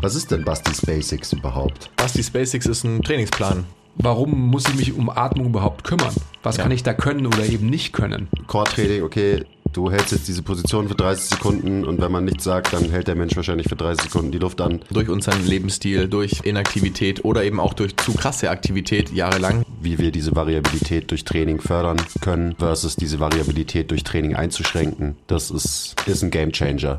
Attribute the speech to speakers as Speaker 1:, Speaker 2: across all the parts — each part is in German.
Speaker 1: Was ist denn Basti's Basics überhaupt?
Speaker 2: Basti's Basics ist ein Trainingsplan.
Speaker 3: Warum muss ich mich um Atmung überhaupt kümmern? Was
Speaker 2: Ja.
Speaker 3: kann ich da können oder eben nicht können?
Speaker 1: Core-Training, okay, du hältst jetzt diese Position für 30 Sekunden und wenn man nichts sagt, dann hält der Mensch wahrscheinlich für 30 Sekunden die Luft an.
Speaker 2: Durch unseren Lebensstil, durch Inaktivität oder eben auch durch zu krasse Aktivität jahrelang.
Speaker 1: Wie wir diese Variabilität durch Training fördern können versus diese Variabilität durch Training einzuschränken. Das ist, ist ein Gamechanger.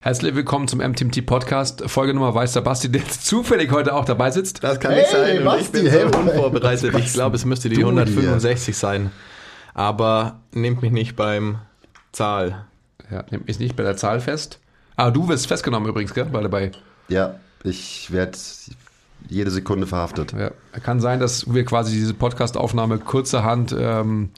Speaker 3: Herzlich willkommen zum MTMT Podcast, Folge Nummer weiß der Basti, der jetzt zufällig heute auch dabei sitzt.
Speaker 2: Das kann
Speaker 1: Hey,
Speaker 2: nicht sein.
Speaker 1: Basti,
Speaker 2: ich bin
Speaker 1: hey,
Speaker 2: so unvorbereitet. Ich glaube, es müsste die
Speaker 1: du
Speaker 2: 165 sein. Aber nehmt mich nicht beim Zahl.
Speaker 3: Ja, nehmt mich nicht bei der Zahl fest. Ah, du wirst festgenommen übrigens, gell? Weil dabei.
Speaker 1: Ja, ich werde jede Sekunde verhaftet.
Speaker 3: Ja, kann sein, dass wir quasi diese Podcast-Aufnahme kurzerhand ähm,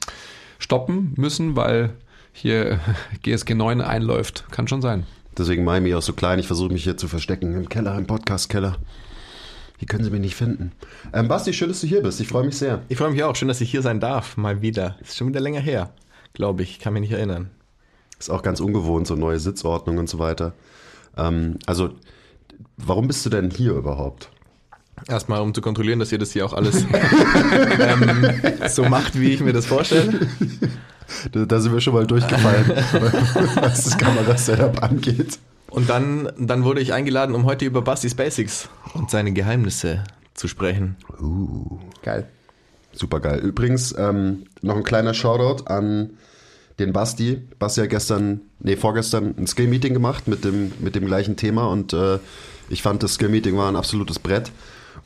Speaker 3: stoppen müssen, weil hier GSG 9 einläuft. Kann schon sein.
Speaker 1: Deswegen mich auch so klein. Ich versuche mich hier zu verstecken im Keller, im Podcast-Keller. Hier können Sie mich nicht finden. Ähm, Basti, schön, dass du hier bist. Ich freue mich sehr.
Speaker 2: Ich freue mich auch. Schön, dass ich hier sein darf. Mal wieder. Ist schon wieder länger her. Glaube ich. Kann mich nicht erinnern.
Speaker 1: Ist auch ganz ungewohnt, so neue Sitzordnung und so weiter. Ähm, also, warum bist du denn hier überhaupt?
Speaker 2: Erstmal, um zu kontrollieren, dass ihr das hier auch alles ähm, so macht, wie ich mir das vorstelle.
Speaker 1: Da, da sind wir schon mal durchgefallen, was das Kamerasetup angeht.
Speaker 2: Und dann, dann wurde ich eingeladen, um heute über Basti's Basics und seine Geheimnisse zu sprechen.
Speaker 3: Geil.
Speaker 1: Super geil. Übrigens, ähm, noch ein kleiner Shoutout an den Basti. Basti hat gestern, nee, vorgestern ein Skill-Meeting gemacht mit dem, mit dem gleichen Thema und äh, ich fand, das Skill-Meeting war ein absolutes Brett.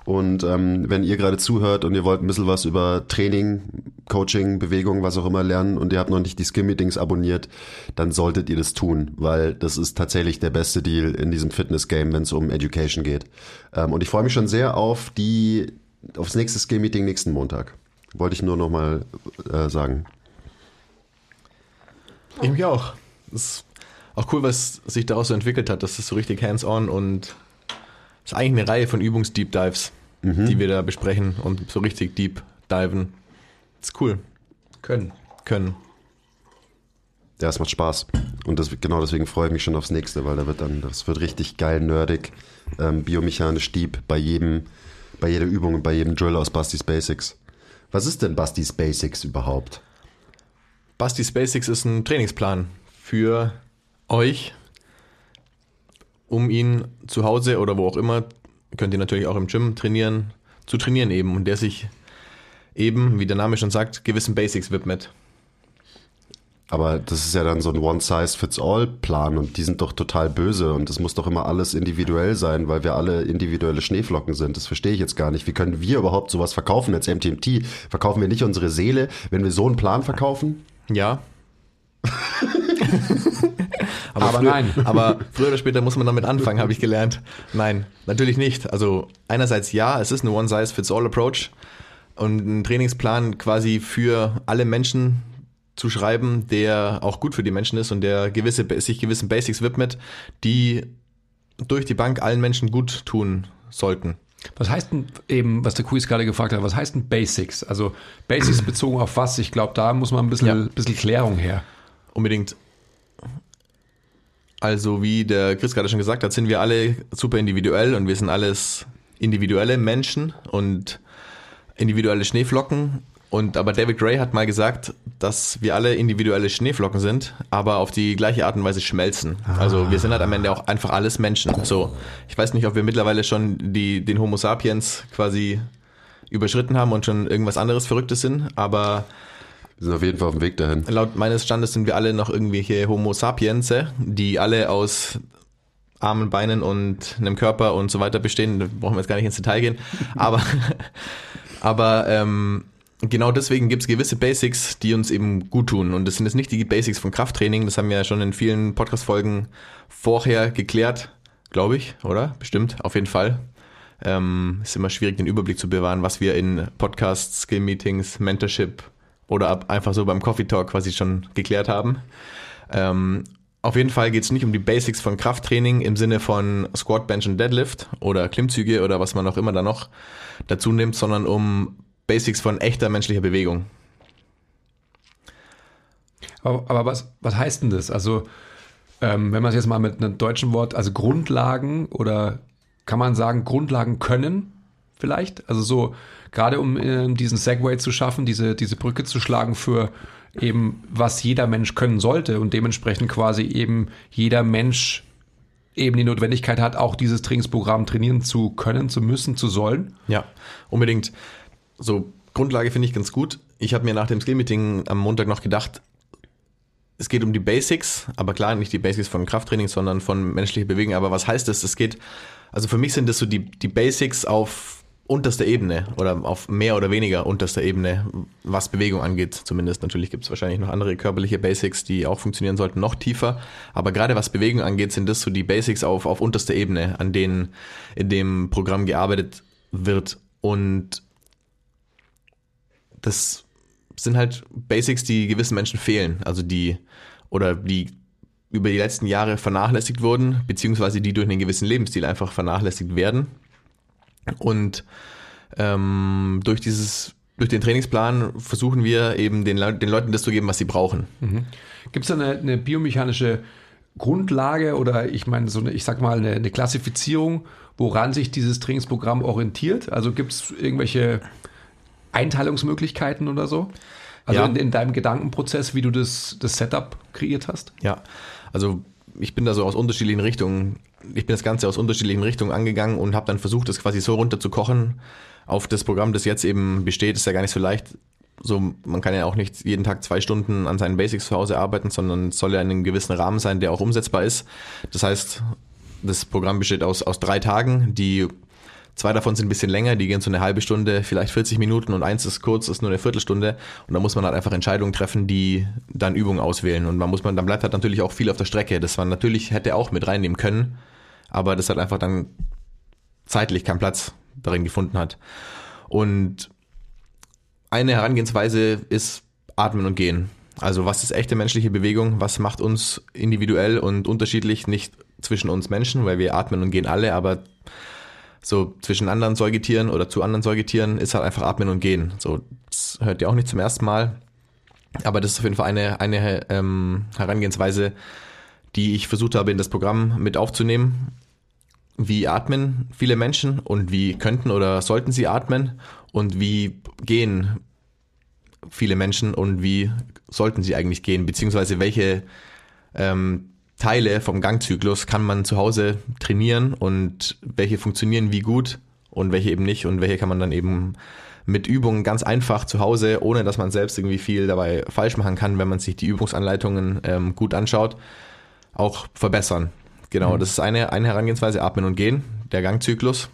Speaker 1: Und ähm, wenn ihr gerade zuhört und ihr wollt ein bisschen was über Training, Coaching, Bewegung, was auch immer lernen und ihr habt noch nicht die Skill-Meetings abonniert, dann solltet ihr das tun, weil das ist tatsächlich der beste Deal in diesem Fitness-Game, wenn es um Education geht. Ähm, und ich freue mich schon sehr auf die, aufs nächste Skill-Meeting nächsten Montag. Wollte ich nur noch mal äh, sagen.
Speaker 2: Ich mich auch. Das ist auch cool, was sich daraus so entwickelt hat. Das ist so richtig hands-on und ist eigentlich eine Reihe von Übungs-Deep Dives, die wir da besprechen und so richtig deep diven. Ist cool.
Speaker 3: Können.
Speaker 2: Können.
Speaker 1: Ja, es macht Spaß. Und das, genau deswegen freue ich mich schon aufs nächste, weil da wird dann, das wird richtig geil nerdig, ähm, biomechanisch deep bei jedem, bei jeder Übung und bei jedem Drill aus Basti's Basics. Was ist denn Basti's Basics überhaupt?
Speaker 2: Basti's Basics ist ein Trainingsplan für euch, um ihn zu Hause oder wo auch immer, könnt ihr natürlich auch im Gym trainieren, zu trainieren eben und der sich eben, wie der Name schon sagt, gewissen Basics widmet.
Speaker 1: Aber das ist ja dann so ein One-Size-Fits-All-Plan und die sind doch total böse und es muss doch immer alles individuell sein, weil wir alle individuelle Schneeflocken sind. Das verstehe ich jetzt gar nicht. Wie können wir überhaupt sowas verkaufen als MTMT? Verkaufen wir nicht unsere Seele, wenn wir so einen Plan verkaufen?
Speaker 2: Ja.
Speaker 3: Aber
Speaker 2: früher,
Speaker 3: nein.
Speaker 2: Aber früher oder später muss man damit anfangen, habe ich gelernt. Nein, natürlich nicht. Also einerseits ja, es ist eine One-Size-Fits-All-Approach und ein Trainingsplan quasi für alle Menschen zu schreiben, der auch gut für die Menschen ist und der gewisse, sich gewissen Basics widmet, die durch die Bank allen Menschen gut tun sollten.
Speaker 3: Was heißt denn eben, was der Quiz gerade gefragt hat, was heißt denn Basics? Also Basics bezogen auf was? Ich glaube, da muss man ein bisschen,
Speaker 2: Ja.
Speaker 3: bisschen Klärung her.
Speaker 2: Unbedingt. Also, wie der Chris gerade schon gesagt hat, sind wir alle super individuell und wir sind alles individuelle Menschen und individuelle Schneeflocken. Und aber David Gray hat mal gesagt, dass wir alle individuelle Schneeflocken sind, aber auf die gleiche Art und Weise schmelzen. Also wir sind halt am Ende auch einfach alles Menschen. So, ich weiß nicht, ob wir mittlerweile schon die, den Homo sapiens quasi überschritten haben und schon irgendwas anderes Verrücktes sind, aber
Speaker 1: Wir sind auf jeden Fall auf dem Weg dahin.
Speaker 2: Laut meines Standes sind wir alle noch irgendwelche Homo sapiens, die alle aus Armen, Beinen und einem Körper und so weiter bestehen. Da brauchen wir jetzt gar nicht ins Detail gehen. Aber, aber ähm, genau deswegen gibt es gewisse Basics, die uns eben gut tun. Und das sind jetzt nicht die Basics von Krafttraining. Das haben wir ja schon in vielen Podcast-Folgen vorher geklärt, glaube ich, oder? Bestimmt, auf jeden Fall. Ähm, ist immer schwierig, den Überblick zu bewahren, was wir in Podcasts, Skill-Meetings, Mentorship oder ab, einfach so beim Coffee Talk quasi schon geklärt haben. Ähm, auf jeden Fall geht es nicht um die Basics von Krafttraining im Sinne von Squat, Bench und Deadlift oder Klimmzüge oder was man auch immer da noch dazu nimmt, sondern um Basics von echter menschlicher Bewegung.
Speaker 3: Aber, aber was, was heißt denn das? Also, ähm, wenn man es jetzt mal mit einem deutschen Wort, also Grundlagen oder kann man sagen, Grundlagen können vielleicht? Also so, gerade um äh, diesen Segway zu schaffen, diese, diese Brücke zu schlagen für eben, was jeder Mensch können sollte und dementsprechend quasi eben jeder Mensch eben die Notwendigkeit hat, auch dieses Trainingsprogramm trainieren zu können, zu müssen, zu sollen.
Speaker 2: Ja, unbedingt. So, Grundlage finde ich ganz gut. Ich habe mir nach dem Skill-Meeting am Montag noch gedacht, es geht um die Basics, aber klar, nicht die Basics von Krafttraining, sondern von menschlicher Bewegung. Aber was heißt das? Es geht, also für mich sind das so die, die Basics auf unterster Ebene oder auf mehr oder weniger unterster Ebene, was Bewegung angeht. Zumindest natürlich gibt es wahrscheinlich noch andere körperliche Basics, die auch funktionieren sollten, noch tiefer. Aber gerade was Bewegung angeht, sind das so die Basics auf, auf unterster Ebene, an denen in dem Programm gearbeitet wird. Und das sind halt Basics, die gewissen Menschen fehlen. Also die, oder die über die letzten Jahre vernachlässigt wurden, beziehungsweise die durch einen gewissen Lebensstil einfach vernachlässigt werden. Und ähm, durch dieses durch den Trainingsplan versuchen wir eben den, den Leuten das zu geben, was sie brauchen.
Speaker 3: Mhm. Gibt es da eine, eine, biomechanische Grundlage oder ich meine so eine, ich sag mal eine, eine Klassifizierung, woran sich dieses Trainingsprogramm orientiert? Also gibt es irgendwelche Einteilungsmöglichkeiten oder so? Also ja. in, in, deinem Gedankenprozess, wie du das, das Setup kreiert hast?
Speaker 2: Ja, also ich bin da so aus unterschiedlichen Richtungen ich bin das Ganze aus unterschiedlichen Richtungen angegangen und habe dann versucht, das quasi so runter zu kochen auf das Programm, das jetzt eben besteht. Ist ja gar nicht so leicht. So, man kann ja auch nicht jeden Tag zwei Stunden an seinen Basics zu Hause arbeiten, sondern es soll ja in einem gewissen Rahmen sein, der auch umsetzbar ist. Das heißt, das Programm besteht aus, aus drei Tagen, die Zwei davon sind ein bisschen länger, die gehen so eine halbe Stunde, vielleicht 40 Minuten und eins ist kurz, ist nur eine Viertelstunde. Und da muss man halt einfach Entscheidungen treffen, die dann Übungen auswählen. Und man muss man, dann bleibt halt natürlich auch viel auf der Strecke. Das man natürlich hätte auch mit reinnehmen können aber das hat einfach dann zeitlich keinen Platz darin gefunden hat. Und eine Herangehensweise ist Atmen und Gehen. Also was ist echte menschliche Bewegung? Was macht uns individuell und unterschiedlich? Nicht zwischen uns Menschen, weil wir atmen und gehen alle, aber so zwischen anderen Säugetieren oder zu anderen Säugetieren ist halt einfach Atmen und Gehen. So, das hört ihr auch nicht zum ersten Mal. Aber das ist auf jeden Fall eine, eine ähm, Herangehensweise, die ich versucht habe, in das Programm mit aufzunehmen. Wie atmen viele Menschen und wie könnten oder sollten sie atmen und wie gehen viele Menschen und wie sollten sie eigentlich gehen, beziehungsweise welche ähm, Teile vom Gangzyklus kann man zu Hause trainieren und welche funktionieren wie gut und welche eben nicht und welche kann man dann eben mit Übungen ganz einfach zu Hause, ohne dass man selbst irgendwie viel dabei falsch machen kann, wenn man sich die Übungsanleitungen ähm, gut anschaut, auch verbessern. Genau, mhm. das ist eine, eine Herangehensweise, Atmen und Gehen, der Gangzyklus.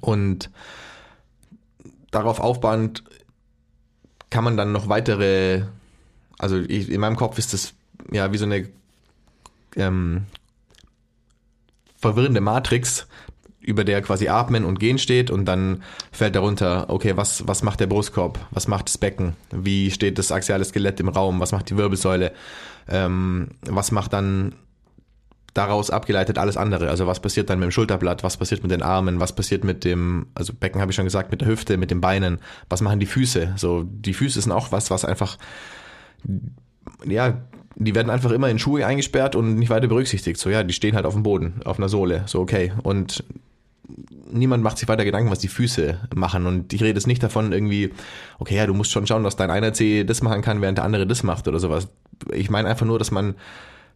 Speaker 2: Und darauf aufbauend kann man dann noch weitere, also ich, in meinem Kopf ist das ja wie so eine ähm, verwirrende Matrix, über der quasi Atmen und Gehen steht und dann fällt darunter, okay, was, was macht der Brustkorb? Was macht das Becken? Wie steht das axiale Skelett im Raum? Was macht die Wirbelsäule? Ähm, was macht dann daraus abgeleitet alles andere? Also was passiert dann mit dem Schulterblatt? Was passiert mit den Armen? Was passiert mit dem, also Becken habe ich schon gesagt, mit der Hüfte, mit den Beinen? Was machen die Füße? So, die Füße sind auch was, was einfach, ja, die werden einfach immer in Schuhe eingesperrt und nicht weiter berücksichtigt. So, ja, die stehen halt auf dem Boden, auf einer Sohle. So, okay. Und niemand macht sich weiter Gedanken, was die Füße machen. Und ich rede jetzt nicht davon irgendwie, okay, ja, du musst schon schauen, dass dein einer Zeh das machen kann, während der andere das macht oder sowas. Ich meine einfach nur, dass man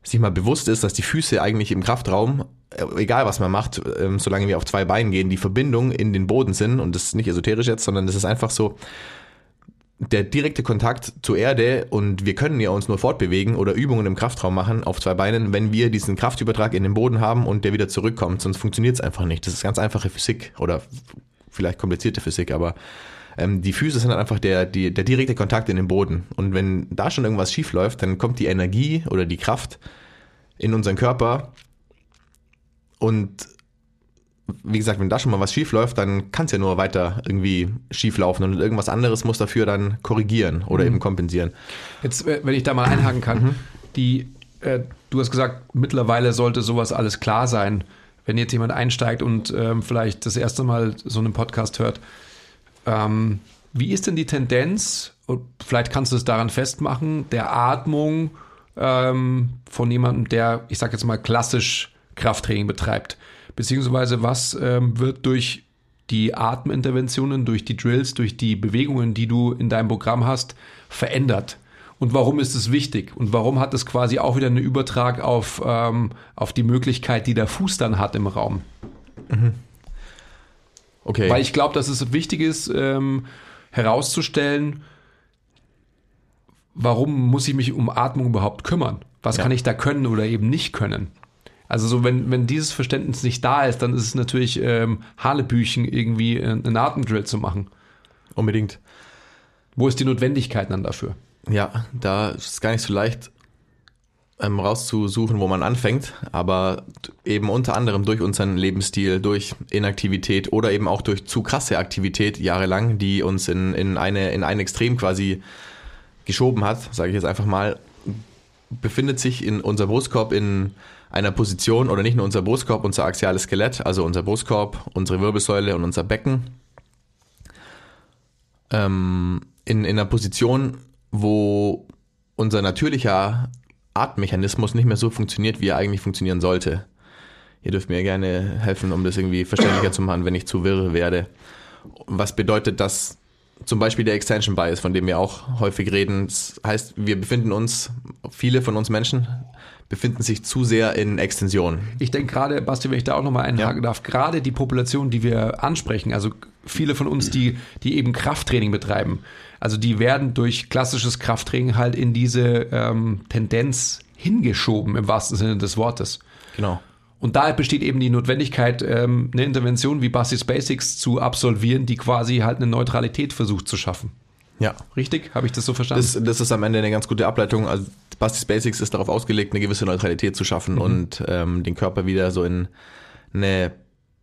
Speaker 2: sich mal bewusst ist, dass die Füße eigentlich im Kraftraum, äh, egal was man macht, ähm, solange wir auf zwei Beinen gehen, die Verbindung in den Boden sind. Und das ist nicht esoterisch jetzt, sondern das ist einfach so, der direkte Kontakt zur Erde und wir können ja uns nur fortbewegen oder Übungen im Kraftraum machen auf zwei Beinen, wenn wir diesen Kraftübertrag in den Boden haben und der wieder zurückkommt, sonst funktioniert es einfach nicht. Das ist ganz einfache Physik oder vielleicht komplizierte Physik, aber ähm, die Füße sind einfach der, die, der direkte Kontakt in den Boden. Und wenn da schon irgendwas schief läuft, dann kommt die Energie oder die Kraft in unseren Körper und wie gesagt, wenn da schon mal was schief läuft, dann kann es ja nur weiter irgendwie schief laufen und irgendwas anderes muss dafür dann korrigieren oder mhm. eben kompensieren.
Speaker 3: Jetzt, äh, wenn ich da mal einhaken kann, mhm. die, äh, du hast gesagt, mittlerweile sollte sowas alles klar sein. Wenn jetzt jemand einsteigt und ähm, vielleicht das erste Mal so einen Podcast hört, ähm, wie ist denn die Tendenz, und vielleicht kannst du es daran festmachen, der Atmung ähm, von jemandem, der, ich sage jetzt mal, klassisch Krafttraining betreibt? Beziehungsweise was ähm, wird durch die Ateminterventionen, durch die Drills, durch die Bewegungen, die du in deinem Programm hast, verändert? Und warum ist es wichtig? Und warum hat es quasi auch wieder einen Übertrag auf, ähm, auf die Möglichkeit, die der Fuß dann hat im Raum? Mhm. Okay. Weil ich glaube, dass es wichtig ist, ähm, herauszustellen, warum muss ich mich um Atmung überhaupt kümmern? Was ja. kann ich da können oder eben nicht können? Also so, wenn, wenn dieses Verständnis nicht da ist, dann ist es natürlich ähm, Hanebüchen, irgendwie einen Atemdrill zu machen.
Speaker 2: Unbedingt.
Speaker 3: Wo ist die Notwendigkeit dann dafür?
Speaker 2: Ja, da ist es gar nicht so leicht ähm, rauszusuchen, wo man anfängt, aber eben unter anderem durch unseren Lebensstil, durch Inaktivität oder eben auch durch zu krasse Aktivität jahrelang, die uns in, in, eine, in ein Extrem quasi geschoben hat, sage ich jetzt einfach mal, befindet sich in unser Brustkorb in einer Position oder nicht nur unser Brustkorb, unser axiales Skelett, also unser Brustkorb, unsere Wirbelsäule und unser Becken, ähm, in, in einer Position, wo unser natürlicher Atemmechanismus nicht mehr so funktioniert, wie er eigentlich funktionieren sollte. Ihr dürft mir gerne helfen, um das irgendwie verständlicher zu machen, wenn ich zu wirr werde. Was bedeutet das zum Beispiel der Extension Bias, von dem wir auch häufig reden? Das heißt, wir befinden uns, viele von uns Menschen befinden sich zu sehr in Extension.
Speaker 3: Ich denke gerade, Basti, wenn ich da auch nochmal einhaken ja. darf, gerade die Population, die wir ansprechen, also viele von uns, die, die eben Krafttraining betreiben, also die werden durch klassisches Krafttraining halt in diese ähm, Tendenz hingeschoben, im wahrsten Sinne des Wortes.
Speaker 2: Genau.
Speaker 3: Und da besteht eben die Notwendigkeit, ähm, eine Intervention wie Bastis Basics zu absolvieren, die quasi halt eine Neutralität versucht zu schaffen.
Speaker 2: Ja.
Speaker 3: Richtig? Habe ich das so verstanden?
Speaker 2: Das, das, ist am Ende eine ganz gute Ableitung. Also Bastis Basics ist darauf ausgelegt, eine gewisse Neutralität zu schaffen mhm. und ähm, den Körper wieder so in eine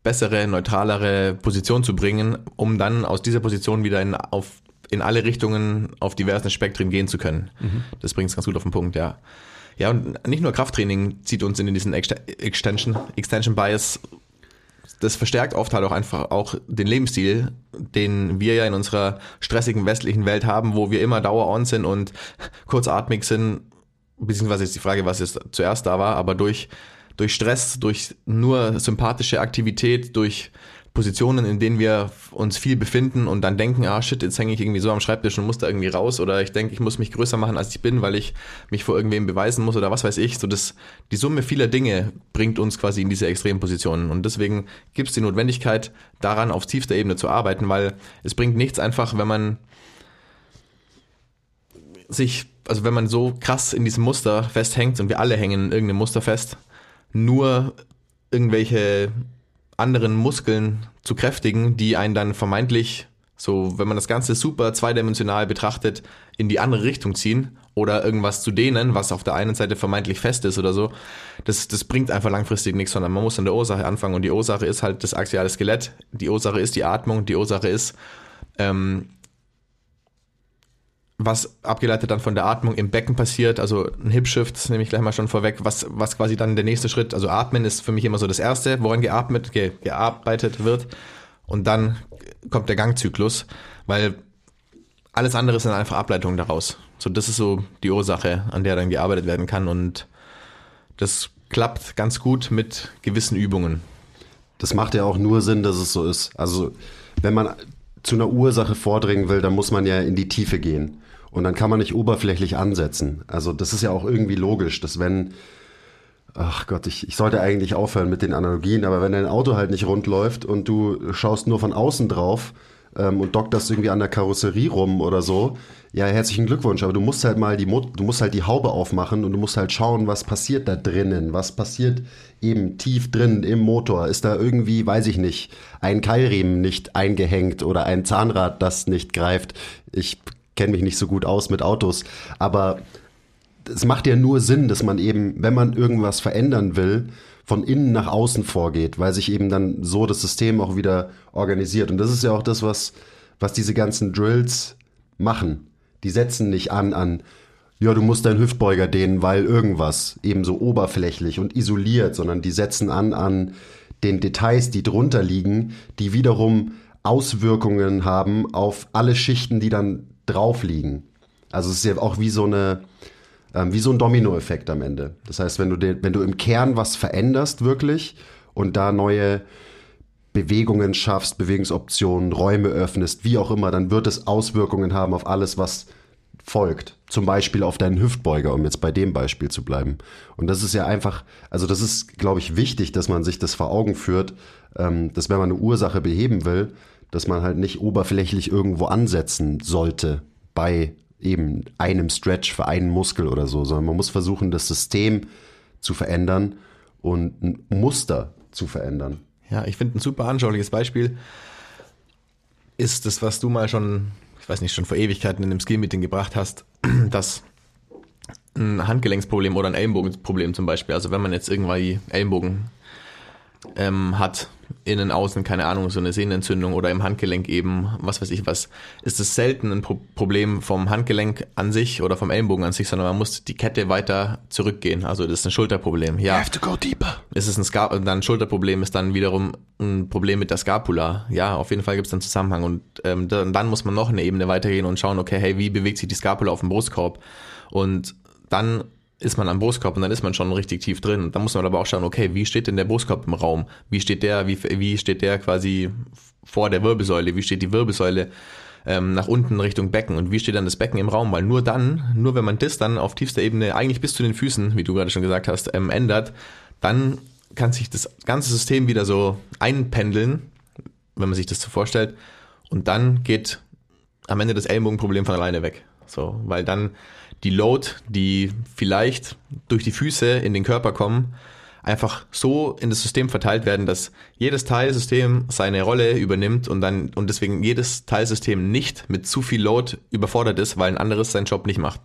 Speaker 2: bessere, neutralere Position zu bringen, um dann aus dieser Position wieder in, auf, in alle Richtungen auf diversen Spektren gehen zu können. Mhm. Das bringt es ganz gut auf den Punkt, ja. Ja, und nicht nur Krafttraining zieht uns in diesen Extension, Extension Bias das verstärkt oft halt auch einfach auch den Lebensstil, den wir ja in unserer stressigen westlichen Welt haben, wo wir immer dauer on sind und kurzatmig sind, beziehungsweise ist die Frage, was jetzt zuerst da war, aber durch, durch Stress, durch nur sympathische Aktivität, durch Positionen, in denen wir uns viel befinden und dann denken, ah shit, jetzt hänge ich irgendwie so am Schreibtisch und muss da irgendwie raus oder ich denke, ich muss mich größer machen, als ich bin, weil ich mich vor irgendwem beweisen muss oder was weiß ich. So das, die Summe vieler Dinge bringt uns quasi in diese extremen Positionen und deswegen gibt es die Notwendigkeit, daran auf tiefster Ebene zu arbeiten, weil es bringt nichts einfach, wenn man sich, also wenn man so krass in diesem Muster festhängt und wir alle hängen in irgendeinem Muster fest, nur irgendwelche anderen Muskeln zu kräftigen, die einen dann vermeintlich, so wenn man das Ganze super zweidimensional betrachtet, in die andere Richtung ziehen oder irgendwas zu dehnen, was auf der einen Seite vermeintlich fest ist oder so, das, das bringt einfach langfristig nichts, sondern man muss an der Ursache anfangen. Und die Ursache ist halt das axiale Skelett, die Ursache ist die Atmung, die Ursache ist ähm, was abgeleitet dann von der Atmung im Becken passiert, also ein Hip-Shift, nehme ich gleich mal schon vorweg, was, was quasi dann der nächste Schritt, also Atmen ist für mich immer so das Erste, woran geatmet, ge, gearbeitet wird und dann kommt der Gangzyklus, weil alles andere sind einfach Ableitungen daraus. So, das ist so die Ursache, an der dann gearbeitet werden kann und das klappt ganz gut mit gewissen Übungen.
Speaker 1: Das macht ja auch nur Sinn, dass es so ist. Also, wenn man zu einer Ursache vordringen will, dann muss man ja in die Tiefe gehen. Und dann kann man nicht oberflächlich ansetzen. Also das ist ja auch irgendwie logisch, dass wenn, ach Gott, ich, ich sollte eigentlich aufhören mit den Analogien, aber wenn dein Auto halt nicht rund läuft und du schaust nur von außen drauf, ähm, und dokterst irgendwie an der Karosserie rum oder so, ja, herzlichen Glückwunsch, aber du musst halt mal die Mo du musst halt die Haube aufmachen und du musst halt schauen, was passiert da drinnen, was passiert eben tief drin im Motor. Ist da irgendwie, weiß ich nicht, ein Keilriemen nicht eingehängt oder ein Zahnrad, das nicht greift. Ich kenne mich nicht so gut aus mit Autos, aber es macht ja nur Sinn, dass man eben, wenn man irgendwas verändern will, von innen nach außen vorgeht, weil sich eben dann so das System auch wieder organisiert. Und das ist ja auch das, was, was diese ganzen Drills machen. Die setzen nicht an an, ja, du musst deinen Hüftbeuger dehnen, weil irgendwas eben so oberflächlich und isoliert, sondern die setzen an an den Details, die drunter liegen, die wiederum Auswirkungen haben auf alle Schichten, die dann drauf liegen. Also es ist ja auch wie so eine, ähm, wie so ein Dominoeffekt am Ende. Das heißt, wenn du, den, wenn du im Kern was veränderst wirklich und da neue Bewegungen schaffst, Bewegungsoptionen, Räume öffnest, wie auch immer, dann wird es Auswirkungen haben auf alles, was folgt. Zum Beispiel auf deinen Hüftbeuger, um jetzt bei dem Beispiel zu bleiben. Und das ist ja einfach, also das ist, glaube ich, wichtig, dass man sich das vor Augen führt, ähm, dass wenn man eine Ursache beheben will, dass man halt nicht oberflächlich irgendwo ansetzen sollte bei eben einem Stretch für einen Muskel oder so, sondern man muss versuchen, das System zu verändern und ein Muster zu verändern.
Speaker 2: Ja, ich finde ein super anschauliches Beispiel ist das, was du mal schon, ich weiß nicht, schon vor Ewigkeiten in einem Skill-Meeting gebracht hast, dass ein Handgelenksproblem oder ein Ellenbogenproblem zum Beispiel, also wenn man jetzt irgendwie Ellenbogen ähm, hat, innen, außen, keine Ahnung, so eine Sehnenentzündung oder im Handgelenk eben, was weiß ich was, ist es selten ein Pro Problem vom Handgelenk an sich oder vom Ellenbogen an sich, sondern man muss die Kette weiter zurückgehen. Also das ist ein Schulterproblem. Ja.
Speaker 1: You have to go deeper.
Speaker 2: Ist es ein Ska dann ein Schulterproblem, ist dann wiederum ein Problem mit der Scapula. Ja, auf jeden Fall gibt es einen Zusammenhang und ähm, dann, dann muss man noch eine Ebene weitergehen und schauen, okay, hey, wie bewegt sich die Scapula auf dem Brustkorb? Und dann ist man am Brustkorb und dann ist man schon richtig tief drin. Und dann muss man aber auch schauen, okay, wie steht denn der Brustkorb im Raum? Wie steht der, wie, wie steht der quasi vor der Wirbelsäule? Wie steht die Wirbelsäule ähm, nach unten Richtung Becken? Und wie steht dann das Becken im Raum? Weil nur dann, nur wenn man das dann auf tiefster Ebene eigentlich bis zu den Füßen, wie du gerade schon gesagt hast, ähm, ändert, dann kann sich das ganze System wieder so einpendeln, wenn man sich das so vorstellt. Und dann geht am Ende das Ellenbogenproblem von alleine weg. So, weil dann die Load, die vielleicht durch die Füße in den Körper kommen, einfach so in das System verteilt werden, dass jedes Teilsystem seine Rolle übernimmt und dann und deswegen jedes Teilsystem nicht mit zu viel Load überfordert ist, weil ein anderes seinen Job nicht macht.